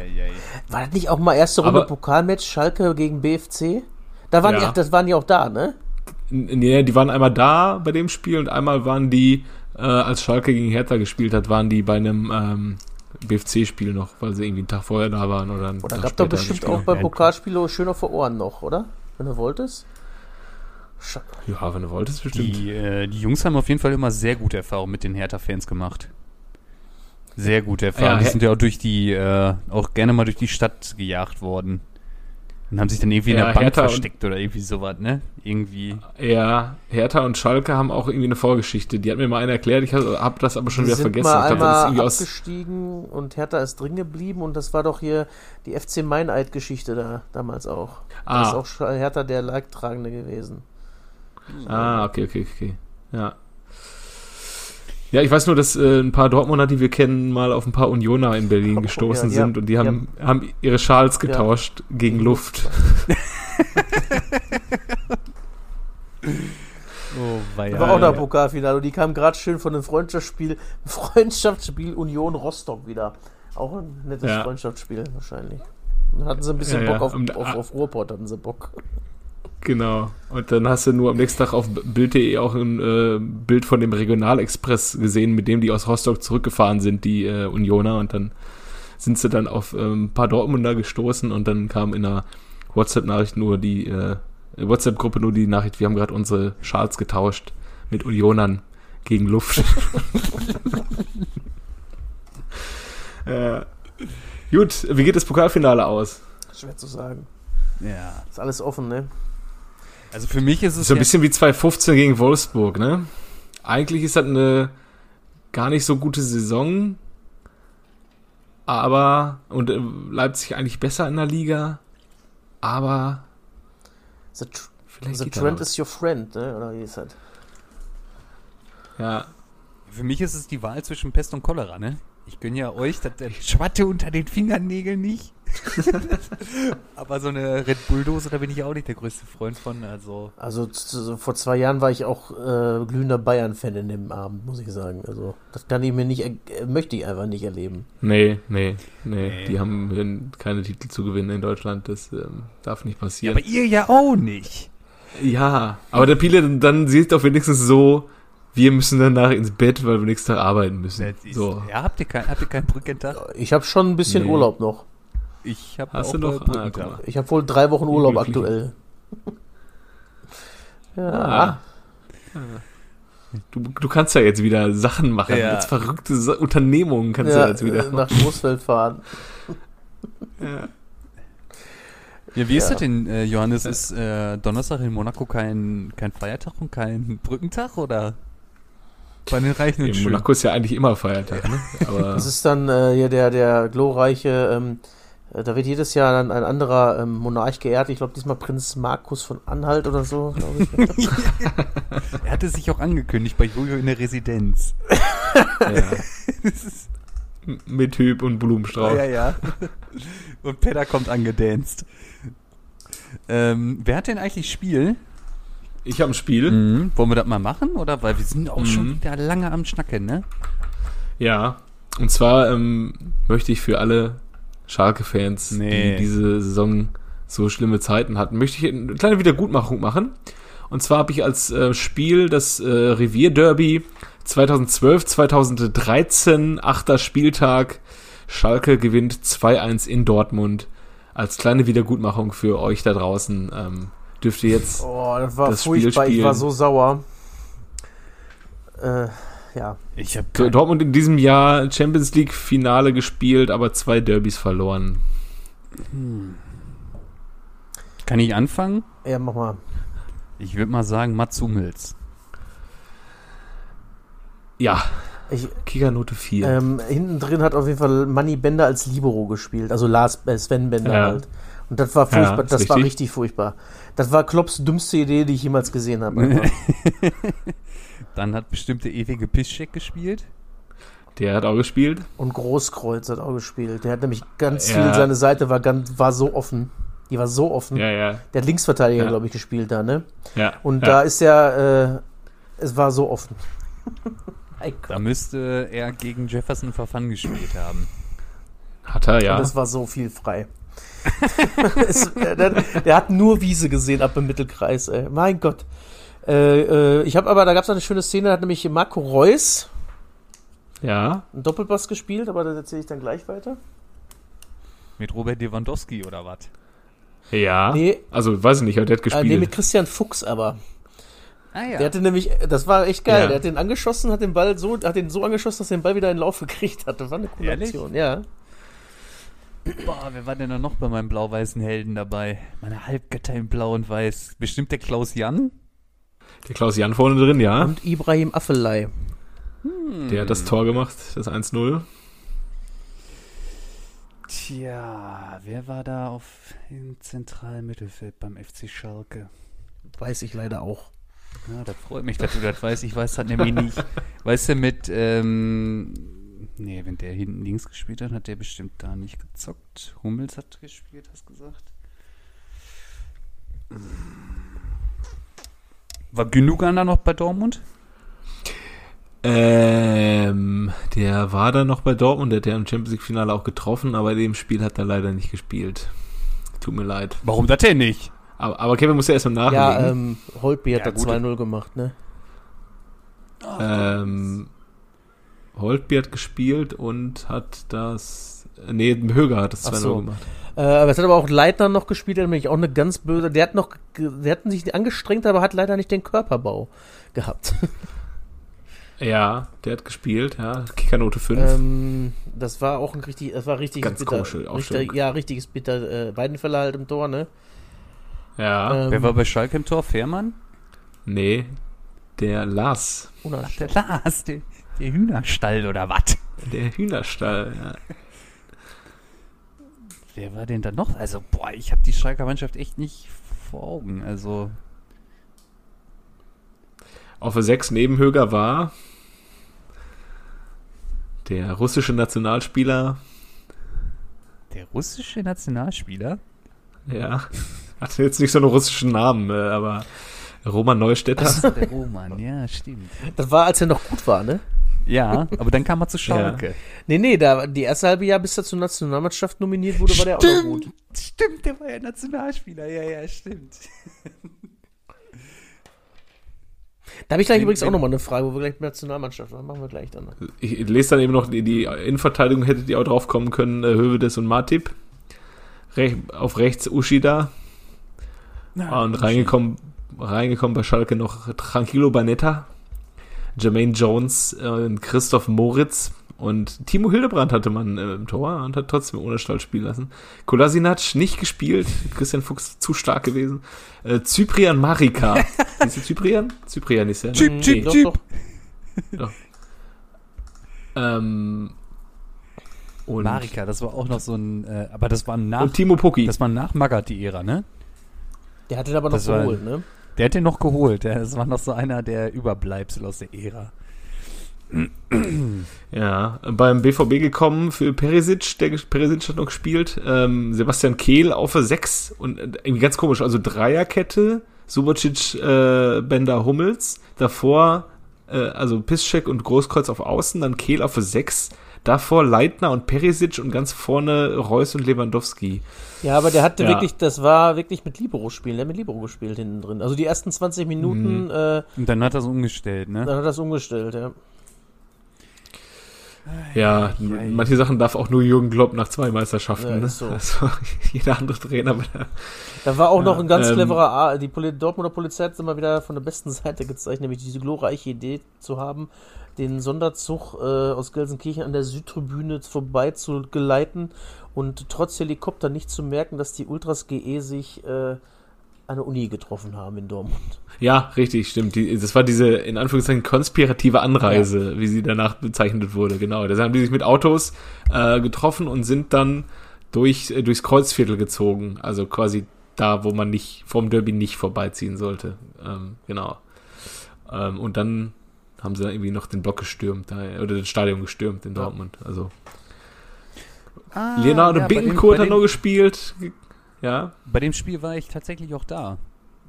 War das nicht auch mal erste Runde Aber- Pokalmatch Schalke gegen BFC? Da waren Ja. die, das waren die auch da, ne? Nee, die waren einmal da bei dem Spiel und einmal waren die, äh, als Schalke gegen Hertha gespielt hat, waren die bei einem ähm, BFC-Spiel noch, weil sie irgendwie einen Tag vorher da waren oder einen Oder Tag gab da später bestimmt auch beim Pokalspiel schöner vor Ohren noch, oder? Wenn du wolltest. Scha Ja, wenn du wolltest, bestimmt. Die, äh, die Jungs haben auf jeden Fall immer sehr gute Erfahrungen mit den Hertha-Fans gemacht. Sehr gute Erfahrungen. Ja, die sind ja auch durch die, äh, auch gerne mal durch die Stadt gejagt worden. Und haben sich dann irgendwie in Ja, der Bank Hertha versteckt oder irgendwie sowas, ne? Irgendwie. Ja, Hertha und Schalke haben auch irgendwie eine Vorgeschichte. Die hat mir mal einer erklärt, ich habe hab das aber schon die wieder sind vergessen. mal Ich glaub, das ist einmal abgestiegen und Hertha ist drin geblieben und das war doch hier die FC Meineid-Geschichte da damals auch. Da ist ah, auch Hertha der Leidtragende gewesen. ah, okay, okay, okay. Ja. Ja, ich weiß nur, dass äh, ein paar Dortmunder, die wir kennen, mal auf ein paar Unioner in Berlin gestoßen Ja, die sind und die haben, haben ihre Schals getauscht gegen Luft. [laughs] Oh, weil Das war auch noch Pokalfinale und die kamen gerade schön von einem Freundschaftsspiel, Freundschaftsspiel Union Rostock wieder. Auch ein nettes Ja. Freundschaftsspiel wahrscheinlich. Dann hatten sie ein bisschen Ja, ja. Bock auf, auf, auf Ruhrpott, hatten sie Bock. Genau. Und dann hast du nur am nächsten Tag auf Bild.de auch ein äh, Bild von dem Regionalexpress gesehen, mit dem die aus Rostock zurückgefahren sind, die äh, Unioner. Und dann sind sie dann auf ähm, ein paar Dortmunder gestoßen und dann kam in einer WhatsApp-Nachricht nur die, äh, WhatsApp-Gruppe nur die Nachricht, wir haben gerade unsere Schals getauscht mit Unionern gegen Luft. [laughs] [laughs] äh, gut, wie geht das Pokalfinale aus? Schwer zu sagen. Ja. Ist alles offen, ne? Also für mich ist es So ein bisschen wie 2015 gegen Wolfsburg, ne? Eigentlich ist das eine gar nicht so gute Saison, aber und äh, Leipzig eigentlich besser in der Liga, aber The, tr vielleicht the trend is your friend, ne? Oder wie ist das? ja, Für mich ist es die Wahl zwischen Pest und Cholera, ne? Ich gönne ja euch das der Schwatte unter den Fingernägeln nicht. [laughs] Aber so eine Red Bull-Dose, da bin ich auch nicht der größte Freund von. Also, Also vor zwei Jahren war ich auch äh, glühender Bayern-Fan in dem Abend, muss ich sagen. Also das kann ich mir nicht, er- äh, möchte ich einfach nicht erleben. nee, nee, nee, Nee. die haben keine Titel zu gewinnen in Deutschland, das ähm, darf nicht ja, passieren. aber ihr ja auch nicht. Ja, aber der Pile dann sieht doch wenigstens so, wir müssen danach ins Bett, weil wir nächsten Tag arbeiten müssen. So. Ja, habt ihr, kein, habt ihr keinen Brückentag? Ich habe schon ein bisschen Nee. Urlaub noch. Ich habe Hast auch du noch? Ah, Brückentag. mal. Ich habe wohl drei Wochen Urlaub aktuell. [laughs] ja. Ah. Du, du kannst ja jetzt wieder Sachen machen. Ja. Jetzt verrückte Sa Unternehmungen kannst ja, du jetzt wieder äh, nach Großfeld fahren. [laughs] Ja. Ja, wie ist Ja. das denn, äh, Johannes? Ist äh, Donnerstag in Monaco kein, kein Feiertag und kein Brückentag oder? Bei den Reichen und In. Monaco ist ja eigentlich immer Feiertag, ne? [laughs] Aber Das ist dann äh, hier der, der glorreiche, ähm, äh, da wird jedes Jahr dann ein anderer ähm, Monarch geehrt. Ich glaube diesmal Prinz Markus von Anhalt oder so, glaube ich. [laughs] [laughs] Er hatte sich auch angekündigt bei Jojo in der Residenz. ja. Mit Hüb und Blumenstrauß. Ja, ja. Und Peter kommt angedanzt. Ähm, wer hat denn eigentlich Spiel? Ich habe ein Spiel. Mhm. Wollen wir das mal machen? Oder? Weil wir sind auch schon Mhm. wieder lange am Schnacken, ne? Ja. Und zwar ähm, möchte ich für alle Schalke-Fans, Nee. die diese Saison so schlimme Zeiten hatten, möchte ich eine kleine Wiedergutmachung machen. Und zwar habe ich als äh, Spiel das äh, Revierderby 2012, 2013, achter Spieltag. Schalke gewinnt 2-1 in Dortmund. Als kleine Wiedergutmachung für euch da draußen ähm, dürft ihr jetzt Oh, das war Das furchtbar. Spiel Ich war so sauer. Äh, ja. Ich habe Dortmund in diesem Jahr Champions League Finale gespielt, aber zwei Derbys verloren. Kann ich anfangen? Ja, mach mal. Ich würde mal sagen Mats Hummels. Ja, Ich, Kickernote 4. ähm, hinten drin hat auf jeden Fall Manny Bender als Libero gespielt, also Lars, äh, Sven Bender Ja. halt. Und das war Ja, furchtbar, ist das war richtig. richtig furchtbar. Das war Klopps dümmste Idee, die ich jemals gesehen habe. [laughs] Dann hat bestimmt der ewige Pisscheck gespielt. Der hat auch gespielt. Und Großkreuz hat auch gespielt. Der hat nämlich ganz Ja. viel, seine Seite war ganz, war so offen. Die war so offen. Ja, ja. Der hat Linksverteidiger, Ja. glaube ich, gespielt da, ne? ja Und ja. da ist ja, äh, es war so offen. [laughs] Da müsste er gegen Jefferson Verfan gespielt haben. Hat er, ja. Und es war so viel frei. [laughs] es, der, der hat nur Wiese gesehen ab im Mittelkreis, ey. Mein Gott. Äh, äh, ich habe aber, da gab es eine schöne Szene, da hat nämlich Marco Reus Ja. einen Doppelpass gespielt, aber das erzähle ich dann gleich weiter. Mit Robert Lewandowski oder was? Ja. Nee. Also, weiß ich nicht, aber der hat Äh, gespielt. nee, mit Christian Fuchs aber. Ah ja. Der hatte nämlich, das war echt geil. Ja. Der hat den angeschossen, hat den Ball so, hat den so angeschossen, dass er den Ball wieder in den Lauf gekriegt hat. Das war eine coole Ehrlich? Aktion, ja. Boah, wer war denn da noch bei meinem blau-weißen Helden dabei? Meine Halbgötter in Blau und Weiß. Bestimmt der Klaus Jan? der Klaus Jan vorne drin, ja. Und Ibrahim Affelay. Der hat das Tor gemacht, das 1-0. Tja, wer war da auf im zentralen Mittelfeld beim FC Schalke? Weiß ich leider auch. Ja, das freut mich, dass du das weißt. Ich weiß das nämlich nicht. Weißt du, mit, ähm, nee, wenn der hinten links gespielt hat, hat der bestimmt da nicht gezockt. Hummels hat gespielt, hast du gesagt. War Gündogan da noch bei Dortmund? Ähm, der war dann noch bei Dortmund, der hat ja im Champions League Finale auch getroffen, aber in dem Spiel hat er leider nicht gespielt. Tut mir leid. Warum das denn nicht? Aber, aber Kevin muss ja erstmal Ja, nachlegen. ähm, Holtby hat Ja, da gut. 2-0 gemacht, ne? Ähm, Holtby hat gespielt und hat das. Nee, Höger hat das Ach 2-0 so. gemacht. Äh, aber es hat aber auch Leitner noch gespielt, der hat nämlich auch eine ganz böse. Der hat noch, der hat sich angestrengt, aber hat leider nicht den Körperbau gehabt. [laughs] Ja, der hat gespielt, ja. Kickernote 5. ähm, das war auch ein richtig, das war richtig Ganz bitter. komische Richtig, ja, richtiges bitter. Äh, Weidenfeller halt im Tor, ne? ja. Ähm, Wer war bei Schalke im Tor? Fährmann? Nee, der Lars. unerstellt. Der Lars, der, der Hühnerstall oder was? Der Hühnerstall, ja. Wer war denn da noch? Also, boah, ich habe die Schalker Mannschaft echt nicht vor Augen. Also, Auf der 6 neben Höger war der russische Nationalspieler, der russische Nationalspieler? ja, hatte jetzt nicht so einen russischen Namen, äh, aber Roman Neustädter. Der Roman, ja, stimmt. Das war, als er noch gut war, ne? Ja, aber dann kam er zu Schalke. Nee, nee, da, die erste halbe Jahr, bis er zur Nationalmannschaft nominiert wurde, war der auch noch gut. Stimmt, der war ja Nationalspieler. Ja, ja, stimmt. Da habe ich gleich übrigens auch nochmal eine Frage, wo wir gleich mit der Nationalmannschaft waren. Machen wir gleich dann. Ich lese dann eben noch, die, die Innenverteidigung hättet ihr auch drauf kommen können, äh, Hövedes und Matip. Rech, auf rechts Ushida. und reingekommen, reingekommen bei Schalke noch Tranquilo Banetta, Jermaine Jones äh, und Christoph Moritz. Und Timo Hildebrand hatte man äh, im Tor und hat trotzdem ohne Stall spielen lassen. Kolasinac nicht gespielt. Christian Fuchs zu stark gewesen. Äh, Cyprian Marika. [laughs] ist es Cyprian? Cyprian ist ja. ne? Chip, Mhm, chip, doch, chip. doch. Ähm, und, Marika, das war auch noch so ein, äh, aber das war nach, und Timo Pucki. das war nach Magath die Ära, ne? Der hat den aber noch geholt, ne? Der hat den noch geholt. Das war noch so einer der Überbleibsel aus der Ära. Ja, beim BVB gekommen für Perisic, der Perisic hat noch gespielt, ähm, Sebastian Kehl auf der 6 und äh, irgendwie ganz komisch, also Dreierkette, Subotic, äh, Bender, Hummels, davor, äh, also Piszczek und Großkreuz auf Außen, dann Kehl auf der 6, davor Leitner und Perisic und ganz vorne Reus und Lewandowski. Ja, aber der hatte Ja. wirklich, das war wirklich mit Libero spielen, der hat mit Libero gespielt hinten drin. Also die ersten 20 Minuten, Mhm. äh, Und dann hat er es umgestellt, ne? dann hat er das umgestellt, ja. Ja, manche Sachen darf auch nur Jürgen Klopp nach zwei Meisterschaften. Ja, ne? so. Also, [laughs] jeder andere Trainer. Da war auch noch ein ganz ähm, cleverer, A die Poli Dortmunder Polizei hat es immer wieder von der besten [laughs] Seite gezeigt, nämlich diese glorreiche Idee zu haben, den Sonderzug äh, aus Gelsenkirchen an der Südtribüne vorbei zu geleiten und trotz Helikopter nicht zu merken, dass die Ultras GE sich äh, an der Uni getroffen haben in Dortmund. Ja, richtig, stimmt. Die, das war diese, in Anführungszeichen, konspirative Anreise, wie sie danach bezeichnet wurde. Genau. Da haben die sich mit Autos äh, getroffen und sind dann durch, äh, durchs Kreuzviertel gezogen. Also quasi da, wo man nicht vom Derby nicht vorbeiziehen sollte. Ähm, genau. Ähm, und dann haben sie dann irgendwie noch den Block gestürmt, da, oder das Stadion gestürmt in Dortmund. Also Ah, Leonardo ja, Bittencourt hat noch gespielt. Ja. Bei dem Spiel war ich tatsächlich auch da.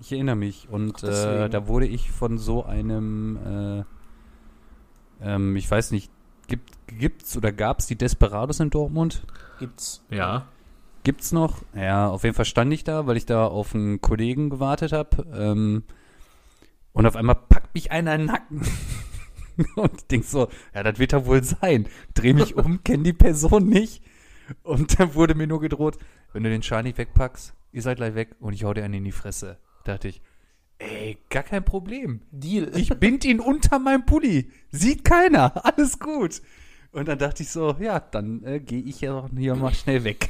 Ich erinnere mich. Und äh, deswegen. da wurde ich von so einem, äh, ähm, ich weiß nicht, gibt, gibt's oder gab's die Desperados in Dortmund? Gibt's. Ja. Gibt's noch? Ja, auf jeden Fall stand ich da, weil ich da auf einen Kollegen gewartet habe. Ähm, und auf einmal packt mich einer in den Nacken. [laughs] und ich denk so, ja, das wird ja wohl sein. Dreh mich um, kenne die Person nicht. Und dann wurde mir nur gedroht, wenn du den Schein nicht wegpackst, ihr seid gleich weg und ich hau dir einen in die Fresse. Dachte ich, ey, gar kein Problem. Deal. Ich bind ihn unter meinem Pulli. Sieht keiner. Alles gut. Und dann dachte ich so, ja, dann äh, gehe ich ja auch hier mal schnell weg.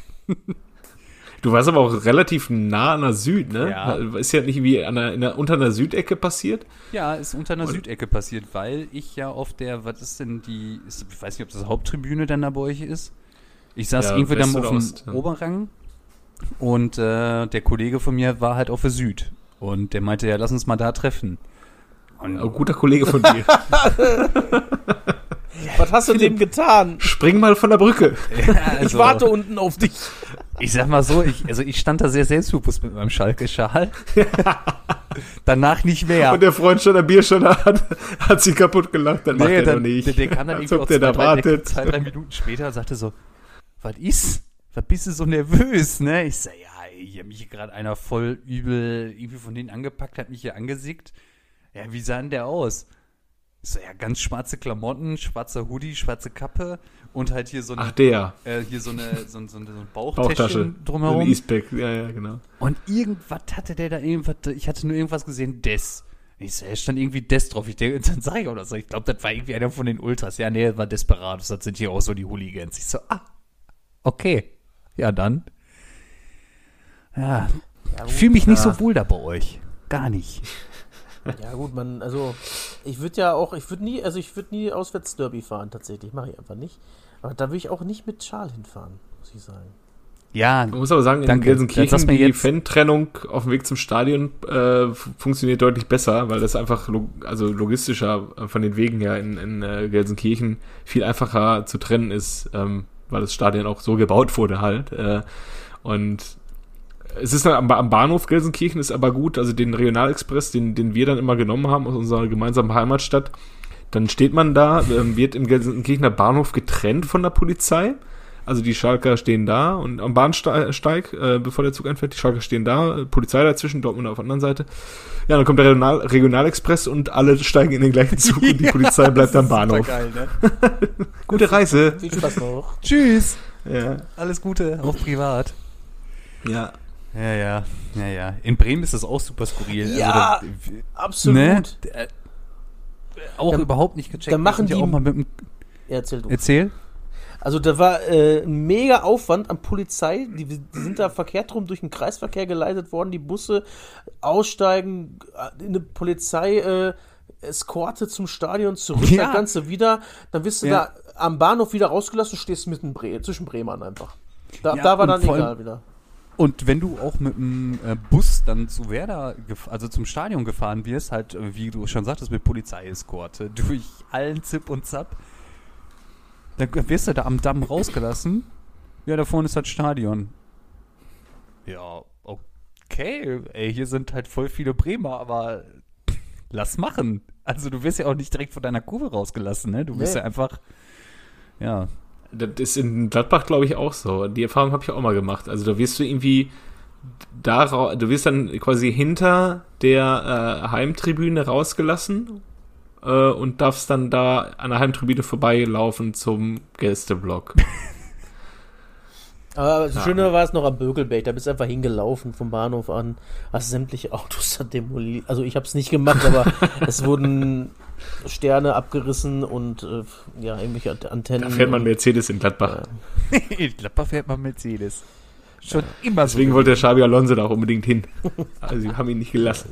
Du warst aber auch relativ nah an der Süd, ne? Ja. Ist ja nicht wie an der, in der, unter einer Südecke passiert. Ja, ist unter einer Und- Südecke passiert, weil ich ja auf der, was ist denn die, ist, ich weiß nicht, ob das Haupttribüne dann da bei euch ist. Ich saß Ja, irgendwie dann auf dem Ost, ja. Oberrang und äh, der Kollege von mir war halt auf der Süd. Und der meinte, ja, lass uns mal da treffen. Und Ein guter Kollege von dir. [laughs] Was hast du dem getan? Spring mal von der Brücke. [laughs] ja, Ich also, warte unten auf dich. Ich sag mal so, ich, also ich stand da sehr selbstbewusst mit meinem Schalke-Schal. [laughs] Danach nicht mehr. Und der Freund schon der Bierschöner hat, hat sie kaputt gelacht. Dann macht Nee, er dann, doch nicht. Der, der kam dann irgendwie auch der zwei, da drei, wartet. zwei, drei Minuten später und sagte so, was ist? Was bist du so nervös, ne? Ich sag, ja, hier hat mich hier gerade einer voll übel irgendwie von denen angepackt, hat mich hier angesickt. Ja, wie sah denn der aus? Ich so, ja, ganz schwarze Klamotten, schwarzer Hoodie, schwarze Kappe und halt hier so eine, Ach, der. äh, hier so eine, so, so, ein- so ein Bauchtasche. Drumherum. Ein Eastpack. Ja, ja, genau. Und irgendwas hatte der da irgendwas, ich hatte nur irgendwas gesehen, Des. Ich so, er stand irgendwie Des drauf. Ich denke, dann sag ich auch das. Ich glaube, das war irgendwie einer von den Ultras. Ja, nee, das war Desperados. Das sind hier auch so die Hooligans. Ich so, ah, okay. Ja, dann. Ja, ich fühle mich nicht Ja. so wohl da bei euch. Gar nicht. [laughs] Ja gut, man, also ich würde ja auch, ich würde nie, also ich würde nie auswärts Derby fahren tatsächlich, mache ich einfach nicht. Aber da würde ich auch nicht mit Schal hinfahren, muss ich sagen. Ja, Man muss aber sagen, in Danke. Gelsenkirchen lass mir die jetzt- Fan-Trennung auf dem Weg zum Stadion äh, funktioniert deutlich besser, weil das einfach log also logistischer äh, von den Wegen her in, in äh, Gelsenkirchen viel einfacher zu trennen ist, ähm, weil das Stadion auch so gebaut wurde halt. Äh, und es ist dann am, am Bahnhof Gelsenkirchen ist aber gut, also den Regionalexpress, den, den wir dann immer genommen haben aus unserer gemeinsamen Heimatstadt, dann steht man da, ähm, wird im Gelsenkirchener Bahnhof getrennt von der Polizei. Also die Schalker stehen da und am Bahnsteig, äh, bevor der Zug einfährt, die Schalker stehen da, Polizei dazwischen, Dortmund auf der anderen Seite. Ja, dann kommt der Regional Regionalexpress und alle steigen in den gleichen Zug und die [laughs] Polizei bleibt am Bahnhof. Geil, ne? [laughs] Gute Reise. Viel Spaß noch. [laughs] Tschüss. Ja, Alles Gute, auch privat. ja. Ja, ja, ja, ja. In Bremen ist das auch super skurril. Ja, also, da, Absolut. Ne? Äh, Auch Da- überhaupt nicht gecheckt. da machen sind ja die- auch mal mit dem Ja, erzähl du. Erzähl. Also da war äh, ein mega Aufwand an Polizei. Die, die sind da verkehrt rum durch den Kreisverkehr geleitet worden. Die Busse aussteigen, äh, in eine Polizei äh, Eskorte zum Stadion zurück, Ja. das Ganze wieder. Dann wirst du Ja. da am Bahnhof wieder rausgelassen, stehst mitten Bre zwischen Bremern einfach. Da, Ja, da war und dann allem- egal wieder. Und wenn du auch mit dem äh, Bus dann zu Werder, also zum Stadion gefahren wirst, halt, äh, wie du schon sagtest, mit Polizeieskorte, [laughs] durch allen Zip und Zap, dann wirst du da am Damm rausgelassen. Ja, da vorne ist das Stadion. Ja, okay. Ey, hier sind halt voll viele Bremer, aber lass machen. Also du wirst ja auch nicht direkt von deiner Kurve rausgelassen, ne? Du wirst Nee. ja einfach, ja, Das ist in Gladbach, glaube ich, auch so. Die Erfahrung habe ich auch mal gemacht. Also da wirst du irgendwie daraus, du wirst dann quasi hinter der äh, Heimtribüne rausgelassen äh, und darfst dann da an der Heimtribüne vorbeilaufen zum Gästeblock. [laughs] Aber das Schöne war es noch am Bögelberg. Da bist du einfach hingelaufen vom Bahnhof an, hast sämtliche Autos [laughs] da demoliert. Also ich habe es nicht gemacht, aber [laughs] es wurden Sterne abgerissen und äh, ja, irgendwelche Antennen. Da fährt man Mercedes in Gladbach. In Gladbach fährt man Mercedes. Schon immer so. Deswegen wollte der Xabi Alonso da auch unbedingt hin. Also sie haben ihn nicht gelassen.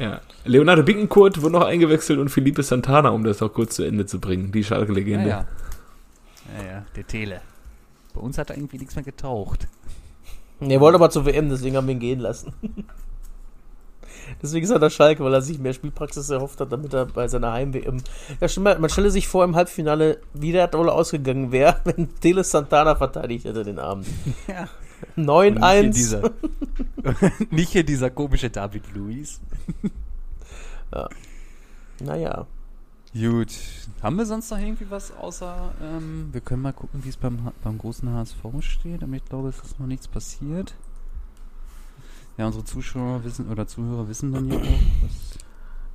Ja. Leonardo Bittencourt wurde noch eingewechselt und Felipe Santana, um das auch kurz zu Ende zu bringen. Die Schalke-Legende. ja. ja, ja, der Tele. Bei uns hat er irgendwie nichts mehr getaucht. Er wollte aber zur WM, deswegen haben wir ihn gehen lassen. [laughs] deswegen ist er der Schalke, weil er sich mehr Spielpraxis erhofft hat, damit er bei seiner Heim-WM. Ja, stimmt, man stelle sich vor im Halbfinale, wie der wohl ausgegangen wäre, [laughs] wenn Tele Santana verteidigt hätte den Abend. Ja. Und nicht hier 9-1. dieser, [laughs] nicht hier dieser komische David Luiz. [laughs] Naja. Gut. Haben wir sonst noch irgendwie was außer, ähm, wir können mal gucken, wie es beim, beim großen HSV steht, aber ich glaube, es ist noch nichts passiert. Ja, unsere Zuschauer wissen, oder Zuhörer wissen dann ja auch, was...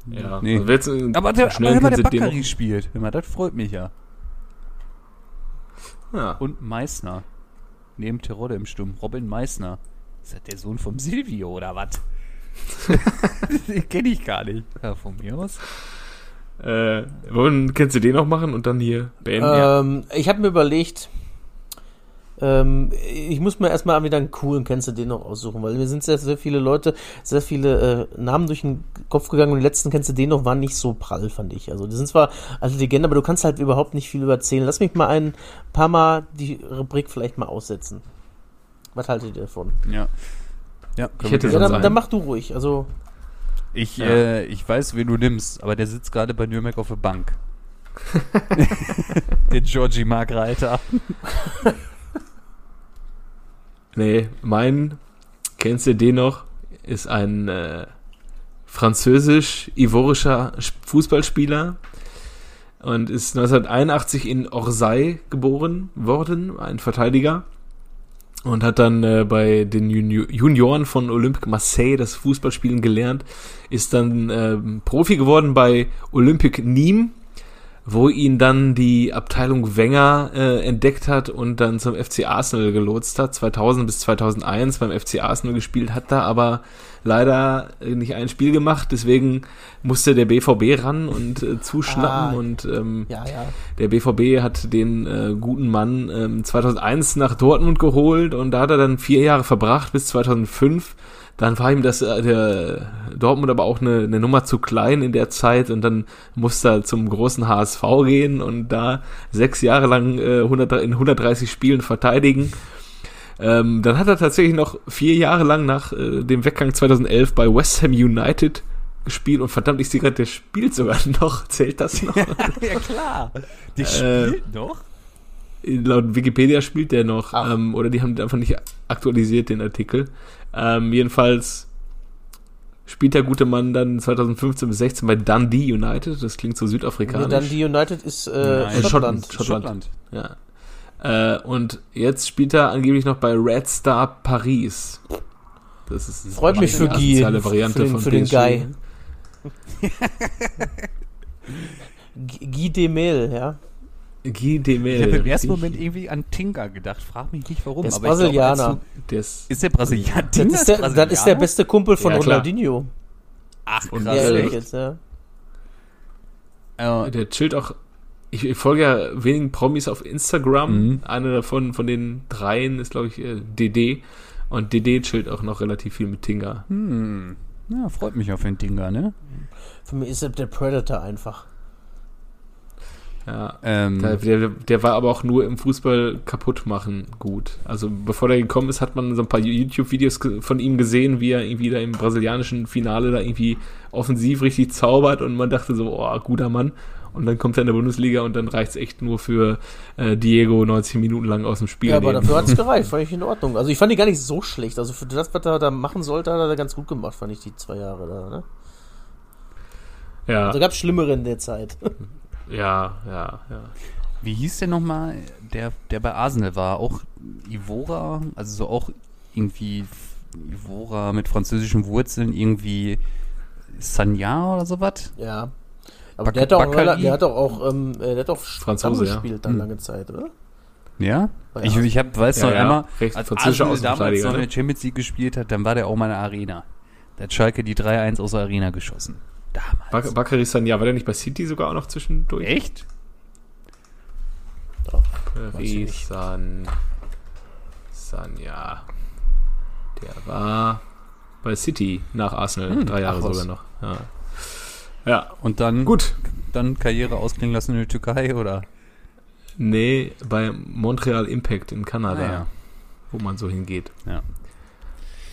Ja. Nee. Also jetzt, Aber der, schnell aber der Bakkari spielt. Mal, das freut mich ja. Ja. Und Meißner. Neben Terodde im Sturm. Robin Meißner. Ist das der Sohn vom Silvio oder was? [laughs] den kenne ich gar nicht. Ja, von mir aus. Äh, wollen, kannst du den noch machen und dann hier beenden? Ähm, ich habe mir überlegt, ähm, ich muss mir erstmal wieder einen coolen, kennst du den noch aussuchen, weil mir sind sehr, sehr viele Leute, sehr viele äh, Namen durch den Kopf gegangen und die letzten, kennst du den noch, waren nicht so prall, fand ich. Also die sind zwar alte Legende, aber du kannst halt überhaupt nicht viel überzählen. Lass mich mal ein paar Mal die Rubrik vielleicht mal aussetzen. Was haltet ihr davon? Ja. Ja, Ich hätte Ja, dann, dann mach du ruhig. Also, Ich, Ja. äh, ich weiß, wen du nimmst, aber der sitzt gerade bei Nürnberg auf der Bank. [laughs] [laughs] der Georgie Margreiter. [laughs] Nee, mein, kennst du den noch, ist ein äh, französisch-ivorischer Sch- Fußballspieler und ist 1981 in Orsay geboren worden, ein Verteidiger. Und hat dann äh, bei den Juni Junioren von Olympique Marseille das Fußballspielen gelernt, ist dann ähm, Profi geworden bei Olympique Nîmes, wo ihn dann die Abteilung Wenger äh, entdeckt hat und dann zum FC Arsenal gelotst hat, 2000 bis 2001 beim FC Arsenal gespielt, hat da aber leider nicht ein Spiel gemacht, deswegen musste der BVB ran und äh, zuschnappen Ah. und ähm, ja, ja. der BVB hat den äh, guten Mann ähm, 2001 nach Dortmund geholt und da hat er dann vier Jahre verbracht bis 2005. Dann war ihm das äh, der Dortmund aber auch eine, eine Nummer zu klein in der Zeit und dann musste er zum großen HSV gehen und da sechs Jahre lang äh, 100, in 130 Spielen verteidigen. Ähm, dann hat er tatsächlich noch vier Jahre lang nach äh, dem Weggang 2011 bei West Ham United gespielt und verdammt, ich sehe gerade, der spielt sogar [laughs] noch. Zählt das noch? [laughs] ja, klar. Der Äh, spielt noch? Laut Wikipedia spielt der noch, ähm, oder die haben einfach nicht aktualisiert den Artikel. Ähm, jedenfalls spielt der gute Mann dann 2015 bis 16 bei Dundee United, das klingt so Nee, südafrikanisch. dann die United ist äh, Nein. Schottland. Schottland. Ja. Äh, und jetzt spielt er angeblich noch bei Red Star Paris. Das ist Freut mich für asoziale Variante für den- von für den. Guy. [laughs] Guy Demel, ja. Guy Demel. Ich habe im ersten. Moment irgendwie an Tinga gedacht. Frag mich nicht warum. Der ist aber ich glaube, Brasilianer. Der ist du- Ist der Brasilianer? Das ist, der, das ist der beste Kumpel von Ja. Ronaldinho. Ach, Und krass. Ja, Ja, ehrlich echt? jetzt, ja. Äh, Der chillt auch. Ich, ich folge ja wenigen Promis auf Instagram. Mhm. Einer davon, von den dreien, ist, glaube ich, äh, DD. Und DD chillt auch noch relativ viel mit Tinga. hm. Ja, freut mich auf den Tinga, ne? Für mich ist er der Predator einfach. Ja. Ähm, Der, der, war aber auch nur im Fußball kaputt machen gut. Also bevor der gekommen ist, hat man so ein paar YouTube-Videos von ihm gesehen, wie er irgendwie da im brasilianischen Finale da irgendwie offensiv richtig zaubert und man dachte so, oh, guter Mann. Und dann kommt er in der Bundesliga und dann reicht es echt nur für äh, Diego 90 Minuten lang aus dem Spiel. Ja, aber nehmen. dafür hat es [laughs] gereicht, fand ich in Ordnung. Also ich fand die gar nicht so schlecht. Also für das, was er da machen sollte, hat er da ganz gut gemacht, fand ich die zwei Jahre da. Ne? ja, Also gab es Schlimmere in der Zeit. [laughs] ja, ja, ja. Wie hieß der nochmal, der, der bei Arsenal war? Auch Ivora, also so auch irgendwie Ivora mit französischen Wurzeln, irgendwie Sanya oder sowas? ja. Aber der hat doch, Bakary? der hat doch auch, ähm, äh, der hat doch Franzose, ja. gespielt dann Hm. lange Zeit, oder? Ja? Ja. Ich, ich hab, weiß Ja, noch ja. einmal, Recht als Arsenal damals noch in ne? der Champions League gespielt hat, dann war der auch mal in der Arena. Da hat Schalke die 3-1 aus der Arena geschossen. Damals. Bak Bakary Sanja, war der nicht bei City sogar auch noch zwischendurch? Echt? Doch, Bakary San Sanja. Der war bei City nach Arsenal, Hm, drei Jahre sogar noch. Ja. ja, Und dann, gut. dann Karriere ausklingen lassen in der Türkei, oder? Nee, bei Montreal Impact in Kanada, Ah, ja. wo man so hingeht. Ja.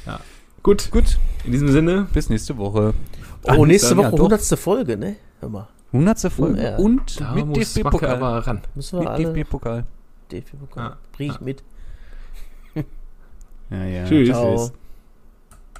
Ja. Gut, Gut, in diesem Sinne, bis nächste Woche. Oh, nächste Woche ja, doch. 100. Folge, ne? Hör mal. 100. Folge Ja. und da mit DFB-Pokal. aber ran. Müssen wir Mit alle DFB-Pokal. DFB-Pokal. Ja. Bring ich Ja. mit. Ja, ja. Tschüss. Ciao.